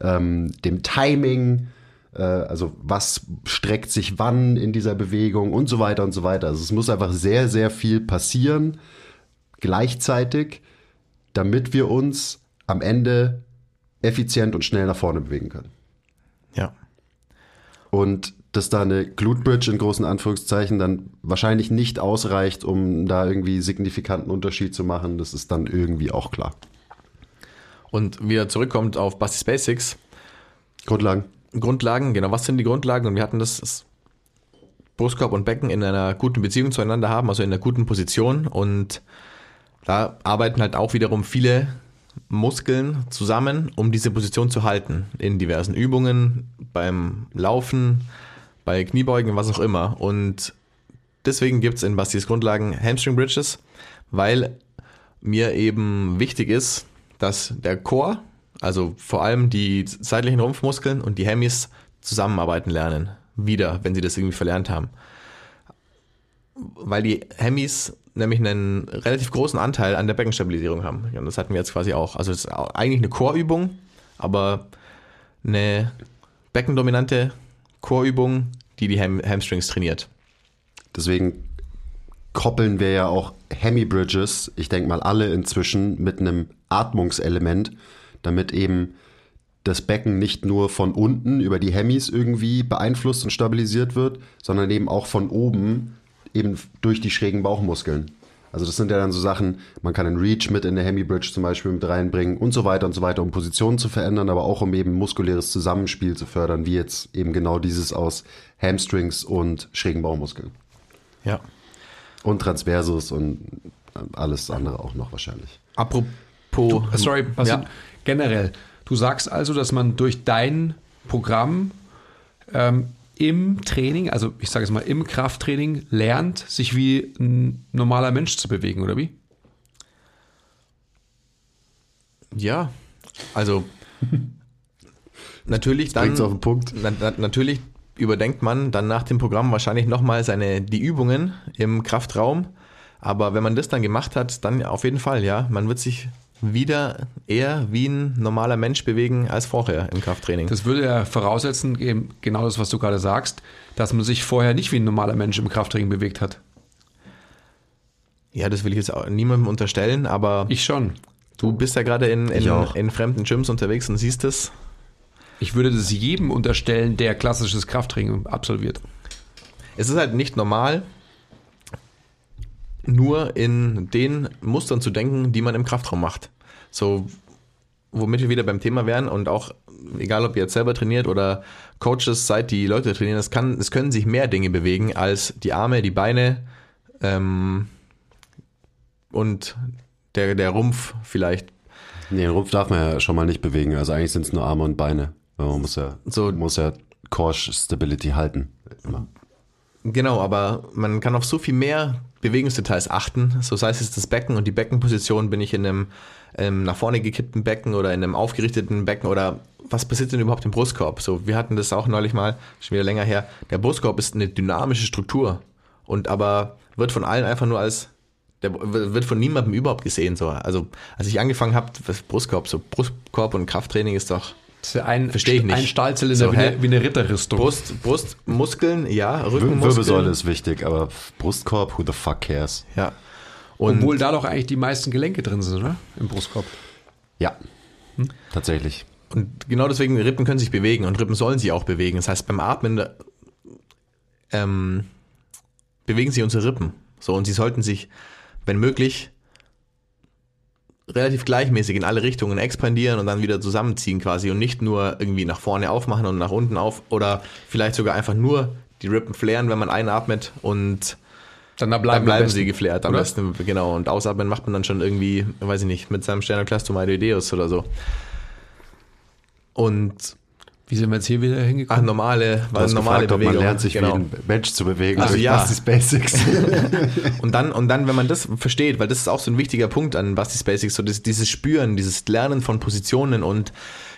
Speaker 1: ähm, dem Timing, äh, also was streckt sich wann in dieser Bewegung und so weiter und so weiter. Also es muss einfach sehr, sehr viel passieren gleichzeitig, damit wir uns am Ende effizient und schnell nach vorne bewegen können.
Speaker 2: Ja.
Speaker 1: Und dass da eine Glute Bridge in großen Anführungszeichen dann wahrscheinlich nicht ausreicht, um da irgendwie signifikanten Unterschied zu machen, das ist dann irgendwie auch klar.
Speaker 2: Und wieder zurückkommt auf Bastis Basics,
Speaker 1: Grundlagen.
Speaker 2: Grundlagen, genau, was sind die Grundlagen? Und wir hatten das, das Brustkorb und Becken in einer guten Beziehung zueinander haben, also in einer guten Position. Und da arbeiten halt auch wiederum viele Muskeln zusammen, um diese Position zu halten. In diversen Übungen, beim Laufen, bei Kniebeugen, was auch immer. Und deswegen gibt es in Bastis Grundlagen Hamstring Bridges, weil mir eben wichtig ist, dass der Core, also vor allem die seitlichen Rumpfmuskeln und die Hemis zusammenarbeiten lernen. Wieder, wenn sie das irgendwie verlernt haben. Weil die Hemis nämlich einen relativ großen Anteil an der Beckenstabilisierung haben. Und das hatten wir jetzt quasi auch. Also es ist eigentlich eine Core-Übung, aber eine beckendominante Core-Übung, die die Ham Hamstrings trainiert.
Speaker 1: Deswegen koppeln wir ja auch Hemi Bridges, ich denke mal alle inzwischen, mit einem Atmungselement, damit eben das Becken nicht nur von unten über die Hemis irgendwie beeinflusst und stabilisiert wird, sondern eben auch von oben eben durch die schrägen Bauchmuskeln. Also das sind ja dann so Sachen, man kann einen Reach mit in der Hemi Bridge zum Beispiel mit reinbringen und so weiter und so weiter, um Positionen zu verändern, aber auch um eben muskuläres Zusammenspiel zu fördern, wie jetzt eben genau dieses aus Hamstrings und schrägen Bauchmuskeln.
Speaker 2: Ja.
Speaker 1: Und Transversus und alles andere auch noch wahrscheinlich.
Speaker 2: Apropos.
Speaker 3: Du, äh, sorry, was
Speaker 2: ja.
Speaker 3: generell. Du sagst also, dass man durch dein Programm ähm, im Training, also ich sage es mal im Krafttraining, lernt, sich wie ein normaler Mensch zu bewegen, oder wie?
Speaker 2: Ja, also natürlich dann,
Speaker 1: auf den Punkt.
Speaker 2: Na, na, natürlich überdenkt man dann nach dem Programm wahrscheinlich nochmal seine, die Übungen im Kraftraum. Aber wenn man das dann gemacht hat, dann auf jeden Fall, ja. Man wird sich wieder eher wie ein normaler Mensch bewegen als vorher im Krafttraining.
Speaker 3: Das würde ja voraussetzen, eben genau das, was du gerade sagst, dass man sich vorher nicht wie ein normaler Mensch im Krafttraining bewegt hat.
Speaker 2: ja, das will ich jetzt auch niemandem unterstellen, aber
Speaker 3: Ich schon.
Speaker 2: du bist ja gerade in, in, in fremden Gyms unterwegs und siehst es.
Speaker 3: Ich würde das jedem unterstellen, der klassisches Krafttraining absolviert.
Speaker 2: Es ist halt nicht normal, nur in den Mustern zu denken, die man im Kraftraum macht. So, womit wir wieder beim Thema wären und auch, egal ob ihr jetzt selber trainiert oder Coaches seid, die Leute trainieren, es, kann, es können sich mehr Dinge bewegen als die Arme, die Beine ähm, und der, der Rumpf vielleicht.
Speaker 1: Nee, den Rumpf darf man ja schon mal nicht bewegen. Also eigentlich sind es nur Arme und Beine. Man muss ja,
Speaker 2: So-
Speaker 1: muss ja Core Stability halten. Immer.
Speaker 2: Genau, aber man kann auf so viel mehr Bewegungsdetails achten. So sei es jetzt das Becken und die Beckenposition, bin ich in einem ähm, nach vorne gekippten Becken oder in einem aufgerichteten Becken oder was passiert denn überhaupt im Brustkorb? So, wir hatten das auch neulich mal, schon wieder länger her. Der Brustkorb ist eine dynamische Struktur und aber wird von allen einfach nur als der wird von niemandem überhaupt gesehen. So. Also als ich angefangen habe, Brustkorb, so Brustkorb und Krafttraining ist doch
Speaker 3: ein,
Speaker 2: Versteh ich nicht.
Speaker 3: ein Stahlzylinder
Speaker 2: So,
Speaker 3: wie, eine, wie eine Ritterrüstung.
Speaker 2: Brust, Brustmuskeln, ja, Rückenmuskeln.
Speaker 1: Wirbelsäule ist wichtig, aber Brustkorb, who the fuck cares?
Speaker 2: Ja. Und
Speaker 3: Obwohl da doch eigentlich die meisten Gelenke drin sind, oder? Im Brustkorb.
Speaker 1: Ja, tatsächlich.
Speaker 2: Und genau deswegen, Rippen können sich bewegen und Rippen sollen sich auch bewegen. Das heißt, beim Atmen ähm, bewegen sich unsere Rippen. So, und sie sollten sich, wenn möglich, relativ gleichmäßig in alle Richtungen expandieren und dann wieder zusammenziehen quasi und nicht nur irgendwie nach vorne aufmachen und nach unten auf oder vielleicht sogar einfach nur die Rippen flären, wenn man einatmet und
Speaker 3: Dann da
Speaker 2: dann
Speaker 3: bleiben,
Speaker 2: bleiben
Speaker 3: am
Speaker 2: sie geflärt am
Speaker 3: oder?
Speaker 2: besten, genau. Und ausatmen macht man dann schon irgendwie, weiß ich nicht, mit seinem Sternoclastum oder so. Und
Speaker 3: Wie sind wir jetzt hier wieder
Speaker 2: Ach,
Speaker 3: hingekommen?
Speaker 2: normale,
Speaker 1: Du hast
Speaker 2: normale
Speaker 1: gefragt,
Speaker 2: Bewegung.
Speaker 1: man lernt, sich
Speaker 2: genau.
Speaker 1: wie ein Mensch zu bewegen
Speaker 2: Also
Speaker 1: durch
Speaker 2: ja.
Speaker 1: Basti's Basics.
Speaker 2: Und dann, und dann, wenn man das versteht, weil das ist auch so ein wichtiger Punkt an Basti's Basics, so das, dieses Spüren, dieses Lernen von Positionen und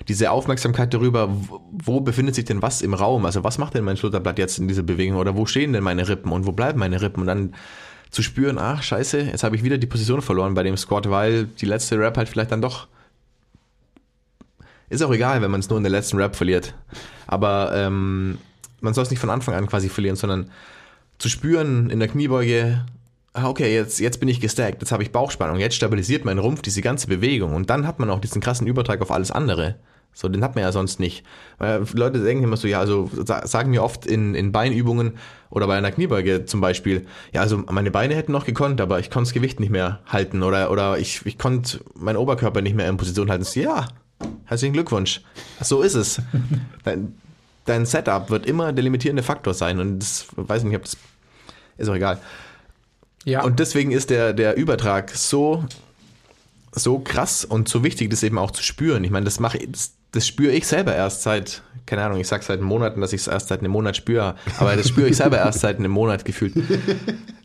Speaker 2: diese Aufmerksamkeit darüber, wo, wo befindet sich denn was im Raum? Also was macht denn mein Schulterblatt jetzt in dieser Bewegung? Oder wo stehen denn meine Rippen und wo bleiben meine Rippen? Und dann zu spüren, ach scheiße, jetzt habe ich wieder die Position verloren bei dem Squat, weil die letzte Rap halt vielleicht dann doch ist auch egal, wenn man es nur in der letzten Rap verliert. Aber ähm, man soll es nicht von Anfang an quasi verlieren, sondern zu spüren in der Kniebeuge, ah, okay, jetzt, jetzt bin ich gestackt, jetzt habe ich Bauchspannung, jetzt stabilisiert mein Rumpf diese ganze Bewegung und dann hat man auch diesen krassen Übertrag auf alles andere. So, den hat man ja sonst nicht. Weil Leute denken immer so, ja, also sa- sagen mir oft in, in Beinübungen oder bei einer Kniebeuge zum Beispiel, ja, also meine Beine hätten noch gekonnt, aber ich konnte das Gewicht nicht mehr halten oder, oder ich, ich konnte meinen Oberkörper nicht mehr in Position halten. So, Ja, herzlichen Glückwunsch. So ist es. Dein, dein Setup wird immer der limitierende Faktor sein und das weiß ich nicht, ob das ist auch egal.
Speaker 3: Ja.
Speaker 2: Und deswegen ist der, der Übertrag so, so krass und so wichtig, das eben auch zu spüren. Ich meine, das mache ich, das, das spüre ich selber erst seit, keine Ahnung, ich sag seit Monaten, dass ich es erst seit einem Monat spüre, aber das spüre ich selber erst seit einem Monat gefühlt.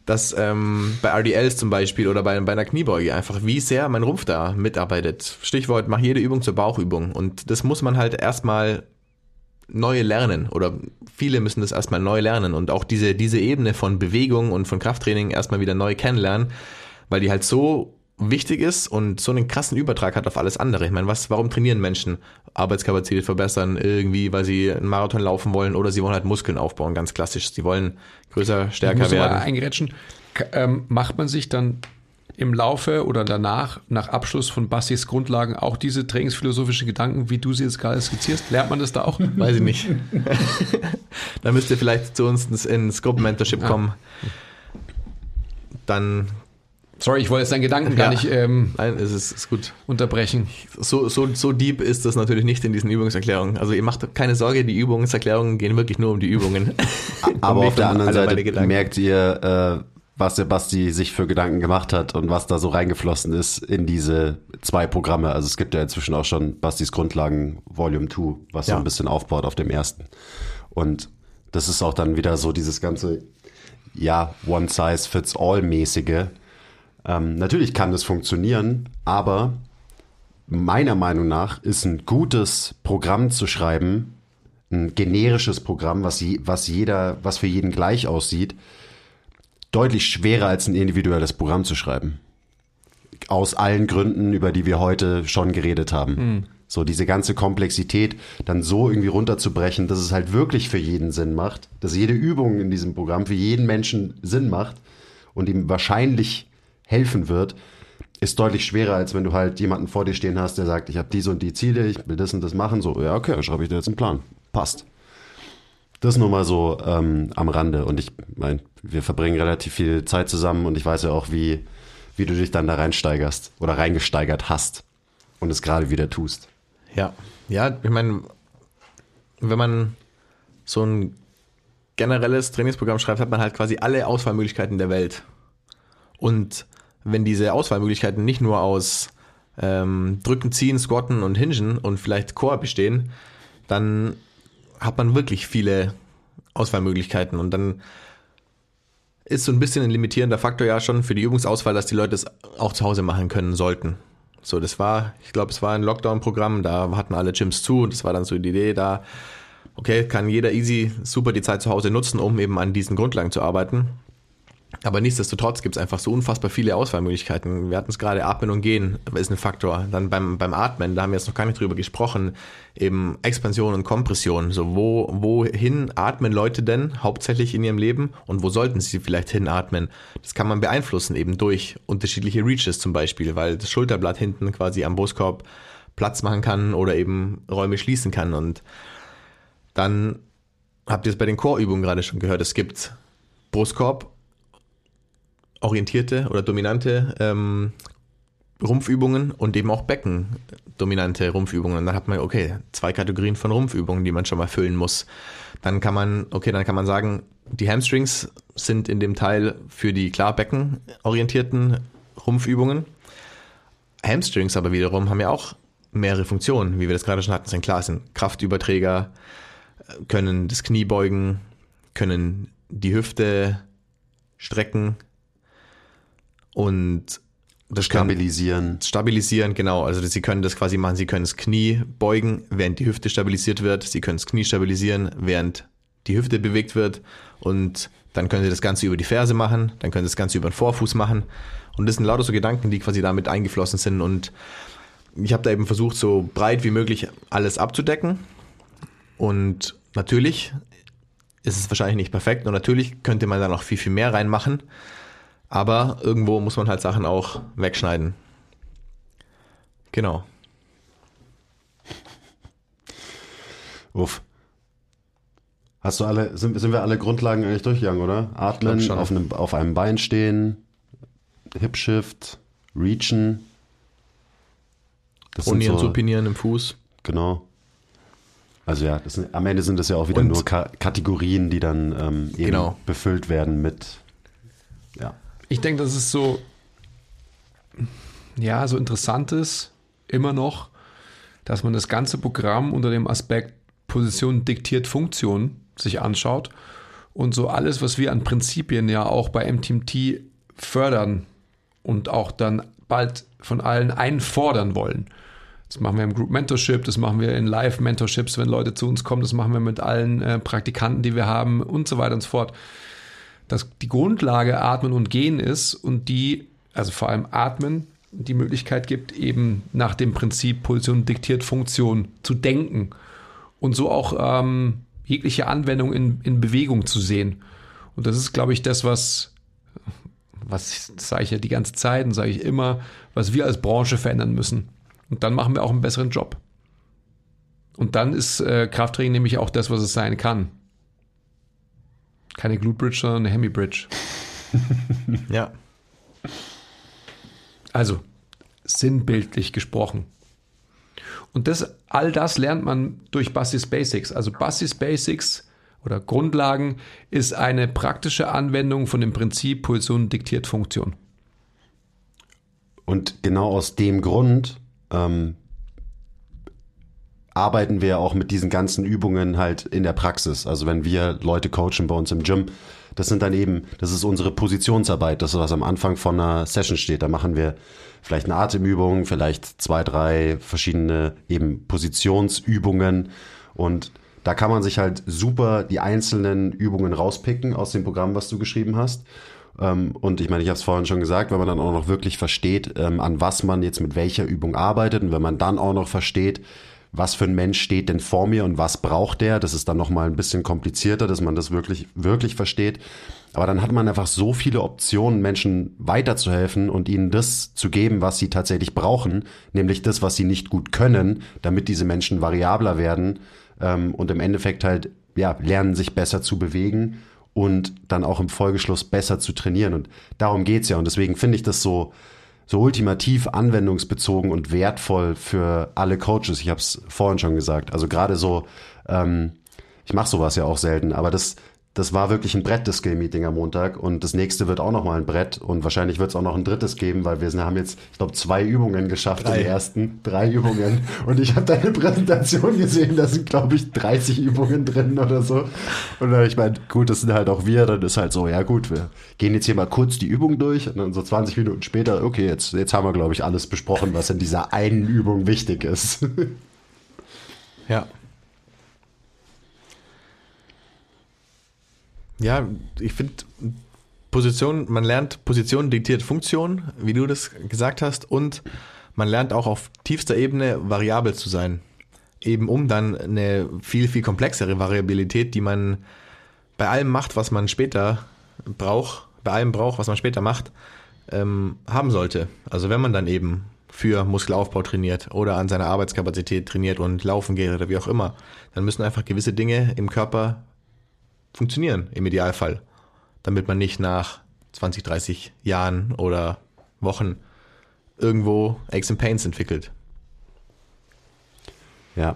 Speaker 2: Dass ähm, bei RDLs zum Beispiel oder bei, bei einer Kniebeuge einfach, wie sehr mein Rumpf da mitarbeitet. Stichwort, mach jede Übung zur Bauchübung. Und das muss man halt erstmal neu lernen oder viele müssen das erstmal neu lernen und auch diese, diese Ebene von Bewegung und von Krafttraining erstmal wieder neu kennenlernen, weil die halt so wichtig ist und so einen krassen Übertrag hat auf alles andere. Ich meine, was, warum trainieren Menschen? Arbeitskapazität verbessern, irgendwie, weil sie einen Marathon laufen wollen oder sie wollen halt Muskeln aufbauen, ganz klassisch. Sie wollen größer,
Speaker 3: Ich
Speaker 2: stärker
Speaker 3: muss mal
Speaker 2: werden.
Speaker 3: eingerätschen. K- Ähm, macht man sich dann im Laufe oder danach, nach Abschluss von Bastis Grundlagen, auch diese trainingsphilosophischen Gedanken, wie du sie jetzt gerade skizzierst? Lernt man das da auch?
Speaker 2: Weiß ich nicht. Dann müsst ihr vielleicht zu uns ins, ins Gruppenmentorship kommen. Dann,
Speaker 3: Sorry, ich wollte jetzt deinen Gedanken gar
Speaker 2: Ja.
Speaker 3: nicht ähm,
Speaker 2: nein, es ist, ist gut.
Speaker 3: unterbrechen.
Speaker 2: So, so, so deep ist das natürlich nicht in diesen Übungserklärungen. Also ihr macht keine Sorge, die Übungserklärungen gehen wirklich nur um die Übungen.
Speaker 1: Aber auf der anderen Seite merkt ihr, äh, was der Basti sich für Gedanken gemacht hat und was da so reingeflossen ist in diese zwei Programme. Also es gibt ja inzwischen auch schon Bastis Grundlagen Volume 2, was so
Speaker 2: Ja.
Speaker 1: ein bisschen aufbaut auf dem ersten. Und das ist auch dann wieder so dieses ganze, ja, One-Size-Fits-All-mäßige. Ähm, natürlich kann das funktionieren, aber meiner Meinung nach ist ein gutes Programm zu schreiben, ein generisches Programm, was, je, was jeder, was für jeden gleich aussieht, deutlich schwerer als ein individuelles Programm zu schreiben. Aus allen Gründen, über die wir heute schon geredet haben. So diese ganze Komplexität dann so irgendwie runterzubrechen, dass es halt wirklich für jeden Sinn macht, dass jede Übung in diesem Programm für jeden Menschen Sinn macht und ihm wahrscheinlich helfen wird, ist deutlich schwerer, als wenn du halt jemanden vor dir stehen hast, der sagt, ich habe diese und die Ziele, ich will das und das machen. So, ja, okay, dann schreibe ich dir jetzt einen Plan. Passt. Das nur mal so ähm, am Rande. Und ich meine, wir verbringen relativ viel Zeit zusammen und ich weiß ja auch, wie, wie du dich dann da reinsteigerst oder reingesteigert hast und es gerade wieder tust.
Speaker 2: Ja, ja, ich meine, wenn man so ein generelles Trainingsprogramm schreibt, hat man halt quasi alle Auswahlmöglichkeiten der Welt. Und wenn diese Auswahlmöglichkeiten nicht nur aus ähm, Drücken, Ziehen, Squatten und Hingen und vielleicht Core bestehen, dann hat man wirklich viele Auswahlmöglichkeiten und dann ist so ein bisschen ein limitierender Faktor ja schon für die Übungsauswahl, dass die Leute es auch zu Hause machen können sollten. So, das war, ich glaube, es war ein Lockdown-Programm, da hatten alle Gyms zu und das war dann so die Idee da, okay, kann jeder easy super die Zeit zu Hause nutzen, um eben an diesen Grundlagen zu arbeiten. Aber nichtsdestotrotz gibt es einfach so unfassbar viele Auswahlmöglichkeiten. Wir hatten es gerade, Atmen und Gehen ist ein Faktor. Dann beim, beim Atmen, da haben wir jetzt noch gar nicht drüber gesprochen, eben Expansion und Kompression. So, wo, wohin atmen Leute denn hauptsächlich in ihrem Leben und wo sollten sie vielleicht hinatmen? Das kann man beeinflussen, eben durch unterschiedliche Reaches zum Beispiel, weil das Schulterblatt hinten quasi am Brustkorb Platz machen kann oder eben Räume schließen kann. Und dann habt ihr es bei den Core-Übungen gerade schon gehört. Es gibt Brustkorb orientierte oder dominante ähm, Rumpfübungen und eben auch Beckendominante Rumpfübungen. Und dann hat man, okay, zwei Kategorien von Rumpfübungen, die man schon mal füllen muss. Dann kann man, okay, dann kann man sagen, die Hamstrings sind in dem Teil für die klar beckenorientierten Rumpfübungen. Hamstrings aber wiederum haben ja auch mehrere Funktionen, wie wir das gerade schon hatten, sind klar, sind Kraftüberträger, können das Knie beugen, können die Hüfte strecken, und das
Speaker 1: Stabilisieren.
Speaker 2: Kann stabilisieren, genau. Also sie können das quasi machen. Sie können das Knie beugen, während die Hüfte stabilisiert wird. Sie können das Knie stabilisieren, während die Hüfte bewegt wird. Und dann können sie das Ganze über die Ferse machen. Dann können sie das Ganze über den Vorfuß machen. Und das sind lauter so Gedanken, die quasi damit eingeflossen sind. Und ich habe da eben versucht, so breit wie möglich alles abzudecken. Und natürlich ist es wahrscheinlich nicht perfekt. Und natürlich könnte man da noch viel, viel mehr reinmachen. Aber irgendwo muss man halt Sachen auch wegschneiden. Genau.
Speaker 1: Uff. Hast du alle, sind, sind wir alle Grundlagen eigentlich durchgegangen, oder? Atmen, auf einem, auf einem Bein stehen, Hip Shift, Reachen. Das
Speaker 2: Pronieren,
Speaker 1: so-
Speaker 2: supinieren im Fuß.
Speaker 1: Genau. Also ja, sind, am Ende sind das ja auch wieder
Speaker 2: Und-
Speaker 1: nur Ka Kategorien, die dann ähm, eben
Speaker 2: Genau.
Speaker 1: befüllt werden mit.
Speaker 3: Ich denke, das ist so, ja, so interessant ist immer noch, dass man das ganze Programm unter dem Aspekt Position diktiert Funktion sich anschaut und so alles, was wir an Prinzipien ja auch bei MTMT fördern und auch dann bald von allen einfordern wollen. Das machen wir im Group Mentorship, das machen wir in Live Mentorships, wenn Leute zu uns kommen, das machen wir mit allen äh, Praktikanten, die wir haben und so weiter und so fort dass die Grundlage Atmen und Gehen ist und die, also vor allem Atmen, die Möglichkeit gibt, eben nach dem Prinzip Position diktiert Funktion zu denken und so auch ähm, jegliche Anwendung in, in Bewegung zu sehen. Und das ist, glaube ich, das, was, was sage ich ja die ganze Zeit und sage ich immer, was wir als Branche verändern müssen. Und dann machen wir auch einen besseren Job. Und dann ist äh, Krafttraining nämlich auch das, was es sein kann. Keine Glute Bridge, sondern eine Hemi Bridge.
Speaker 2: Ja.
Speaker 3: Also sinnbildlich gesprochen. Und das, all das lernt man durch Bastis Basics. Also Bastis Basics oder Grundlagen ist eine praktische Anwendung von dem Prinzip Position diktiert Funktion.
Speaker 1: Und genau aus dem Grund ähm, arbeiten wir auch mit diesen ganzen Übungen halt in der Praxis. Also wenn wir Leute coachen bei uns im Gym, Das sind dann eben, das ist unsere Positionsarbeit, das ist was am Anfang von einer Session steht. Da machen wir vielleicht eine Atemübung, vielleicht zwei, drei verschiedene eben Positionsübungen und da kann man sich halt super die einzelnen Übungen rauspicken aus dem Programm, was du geschrieben hast. Ähm, und ich meine, ich habe es vorhin schon gesagt, wenn man dann auch noch wirklich versteht, ähm, an was man jetzt mit welcher Übung arbeitet und wenn man dann auch noch versteht, was für ein Mensch steht denn vor mir und was braucht der, das ist dann nochmal ein bisschen komplizierter, dass man das wirklich, wirklich versteht. Aber dann hat man einfach so viele Optionen, Menschen weiterzuhelfen und ihnen das zu geben, was sie tatsächlich brauchen, nämlich das, was sie nicht gut können, damit diese Menschen variabler werden ähm, und im Endeffekt halt ja, lernen, sich besser zu bewegen und dann auch im Folgeschluss besser zu trainieren. Und darum geht's ja. Und deswegen finde ich das so, so ultimativ anwendungsbezogen und wertvoll für alle Coaches. Ich habe es vorhin schon gesagt. Also gerade so, ähm, ich mache sowas ja auch selten, aber das, das war wirklich ein Brett, das Skill-Meeting am Montag. Und das nächste wird auch nochmal ein Brett. Und wahrscheinlich wird es auch noch ein drittes geben, weil wir haben jetzt, ich glaube, zwei Übungen geschafft
Speaker 2: Drei.
Speaker 1: im ersten. Drei Übungen. Und ich habe deine Präsentation gesehen, da sind, glaube ich, 30 Übungen drin oder so. Und dann, ich meine, gut, das sind halt auch wir. Dann ist halt so, ja gut, wir gehen jetzt hier mal kurz die Übung durch. Und dann so 20 Minuten später, okay, jetzt, jetzt haben wir, glaube ich, alles besprochen, was in dieser einen Übung wichtig ist.
Speaker 2: Ja. Ja, ich finde Position, man lernt Position diktiert Funktion, wie du das gesagt hast, und man lernt auch auf tiefster Ebene variabel zu sein. Eben um dann eine viel, viel komplexere Variabilität, die man bei allem macht, was man später braucht, bei allem braucht, was man später macht, ähm, haben sollte. Also wenn man dann eben für Muskelaufbau trainiert oder an seiner Arbeitskapazität trainiert und laufen geht oder wie auch immer, dann müssen einfach gewisse Dinge im Körper funktionieren, im Idealfall. Damit man nicht nach 20, 30 Jahren oder Wochen irgendwo Aches and Pains entwickelt.
Speaker 1: Ja.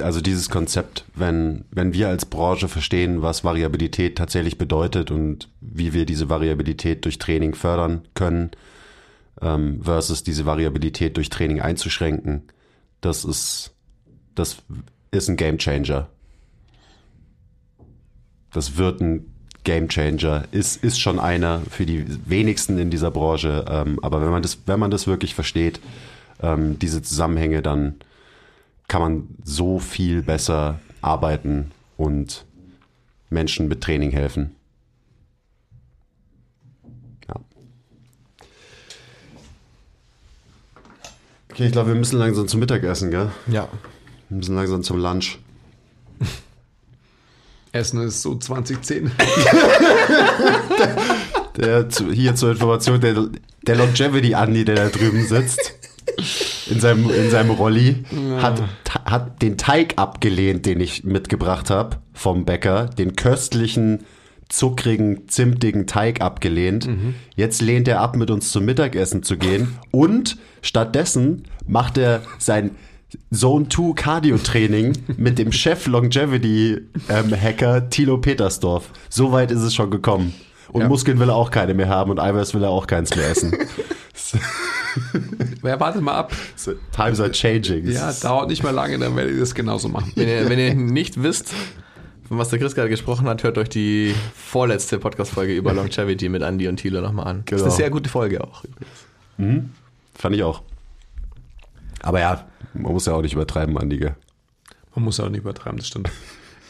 Speaker 1: Also dieses Konzept, wenn, wenn wir als Branche verstehen, was Variabilität tatsächlich bedeutet und wie wir diese Variabilität durch Training fördern können, ähm, versus diese Variabilität durch Training einzuschränken, das ist, das ist ein Game Changer. Das wird ein Game Changer, ist, ist schon einer für die wenigsten in dieser Branche. Ähm, aber wenn man das, wenn man das wirklich versteht, ähm, diese Zusammenhänge, dann kann man so viel besser arbeiten und Menschen mit Training helfen. Ja. Okay, ich glaube, wir müssen langsam zum Mittagessen, gell?
Speaker 2: Ja.
Speaker 1: Wir müssen langsam zum Lunch.
Speaker 3: Essen ist so 2010.
Speaker 1: Der, zu, hier zur Information, der, der Longevity-Andi, der da drüben sitzt, in seinem, in seinem Rolli, hat, ta- hat den Teig abgelehnt, den ich mitgebracht habe vom Bäcker, den köstlichen, zuckrigen, zimtigen Teig abgelehnt. Jetzt lehnt er ab, mit uns zum Mittagessen zu gehen und stattdessen macht er sein Zone 2 Cardio-Training mit dem Chef Longevity-Hacker Thilo Petersdorf. So weit ist es schon gekommen. Und
Speaker 3: Ja.
Speaker 1: Muskeln will er auch keine mehr haben und Eiweiß will er auch keins mehr essen.
Speaker 3: Ja, wartet mal ab.
Speaker 1: So, Times are changing.
Speaker 3: Ja, dauert nicht mal lange, dann werde ich das genauso machen.
Speaker 2: Wenn ihr, wenn ihr nicht wisst, von was der Chris gerade gesprochen hat, hört euch die vorletzte Podcast-Folge über Longevity mit Andy und Thilo nochmal an. Das ist
Speaker 1: Genau.
Speaker 2: eine sehr gute Folge auch.
Speaker 1: Fand ich auch. Aber ja, man muss ja auch nicht übertreiben, Andige.
Speaker 3: Man muss auch nicht übertreiben, das stimmt.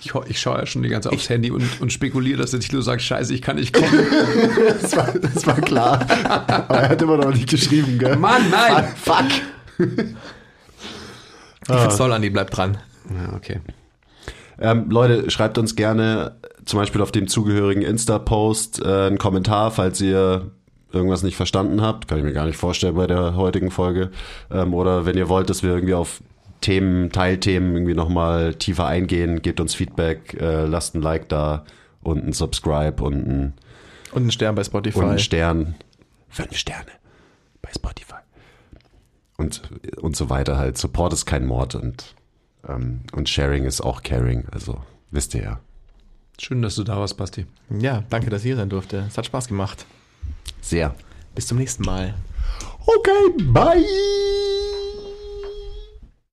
Speaker 3: Ich, ich schaue ja schon die ganze Zeit aufs Handy und, und spekuliere, dass der Tilo sagt, scheiße, ich kann nicht kommen.
Speaker 1: Das war, das war klar. Aber er hat immer noch nicht geschrieben, gell?
Speaker 3: Mann, nein!
Speaker 1: Fuck!
Speaker 2: Ich find's toll, Andy, bleibt dran.
Speaker 3: Ja, okay.
Speaker 1: Ähm, Leute, schreibt uns gerne zum Beispiel auf dem zugehörigen Insta-Post äh, einen Kommentar, falls ihr irgendwas nicht verstanden habt. Kann ich mir gar nicht vorstellen bei der heutigen Folge. Ähm, oder wenn ihr wollt, dass wir irgendwie auf Themen, Teilthemen irgendwie nochmal tiefer eingehen, gebt uns Feedback, äh, lasst ein Like da und ein Subscribe und ein,
Speaker 2: Und ein Stern bei Spotify.
Speaker 1: und ein Stern. Fünf Sterne bei Spotify. Und, und so weiter halt. Support ist kein Mord und, ähm, und Sharing ist auch Caring. Also wisst ihr ja.
Speaker 3: Schön, dass du da warst, Basti.
Speaker 2: ja, danke, dass ihr hier sein durfte. Es hat Spaß gemacht.
Speaker 1: Sehr.
Speaker 2: Bis zum nächsten Mal.
Speaker 1: Okay, bye.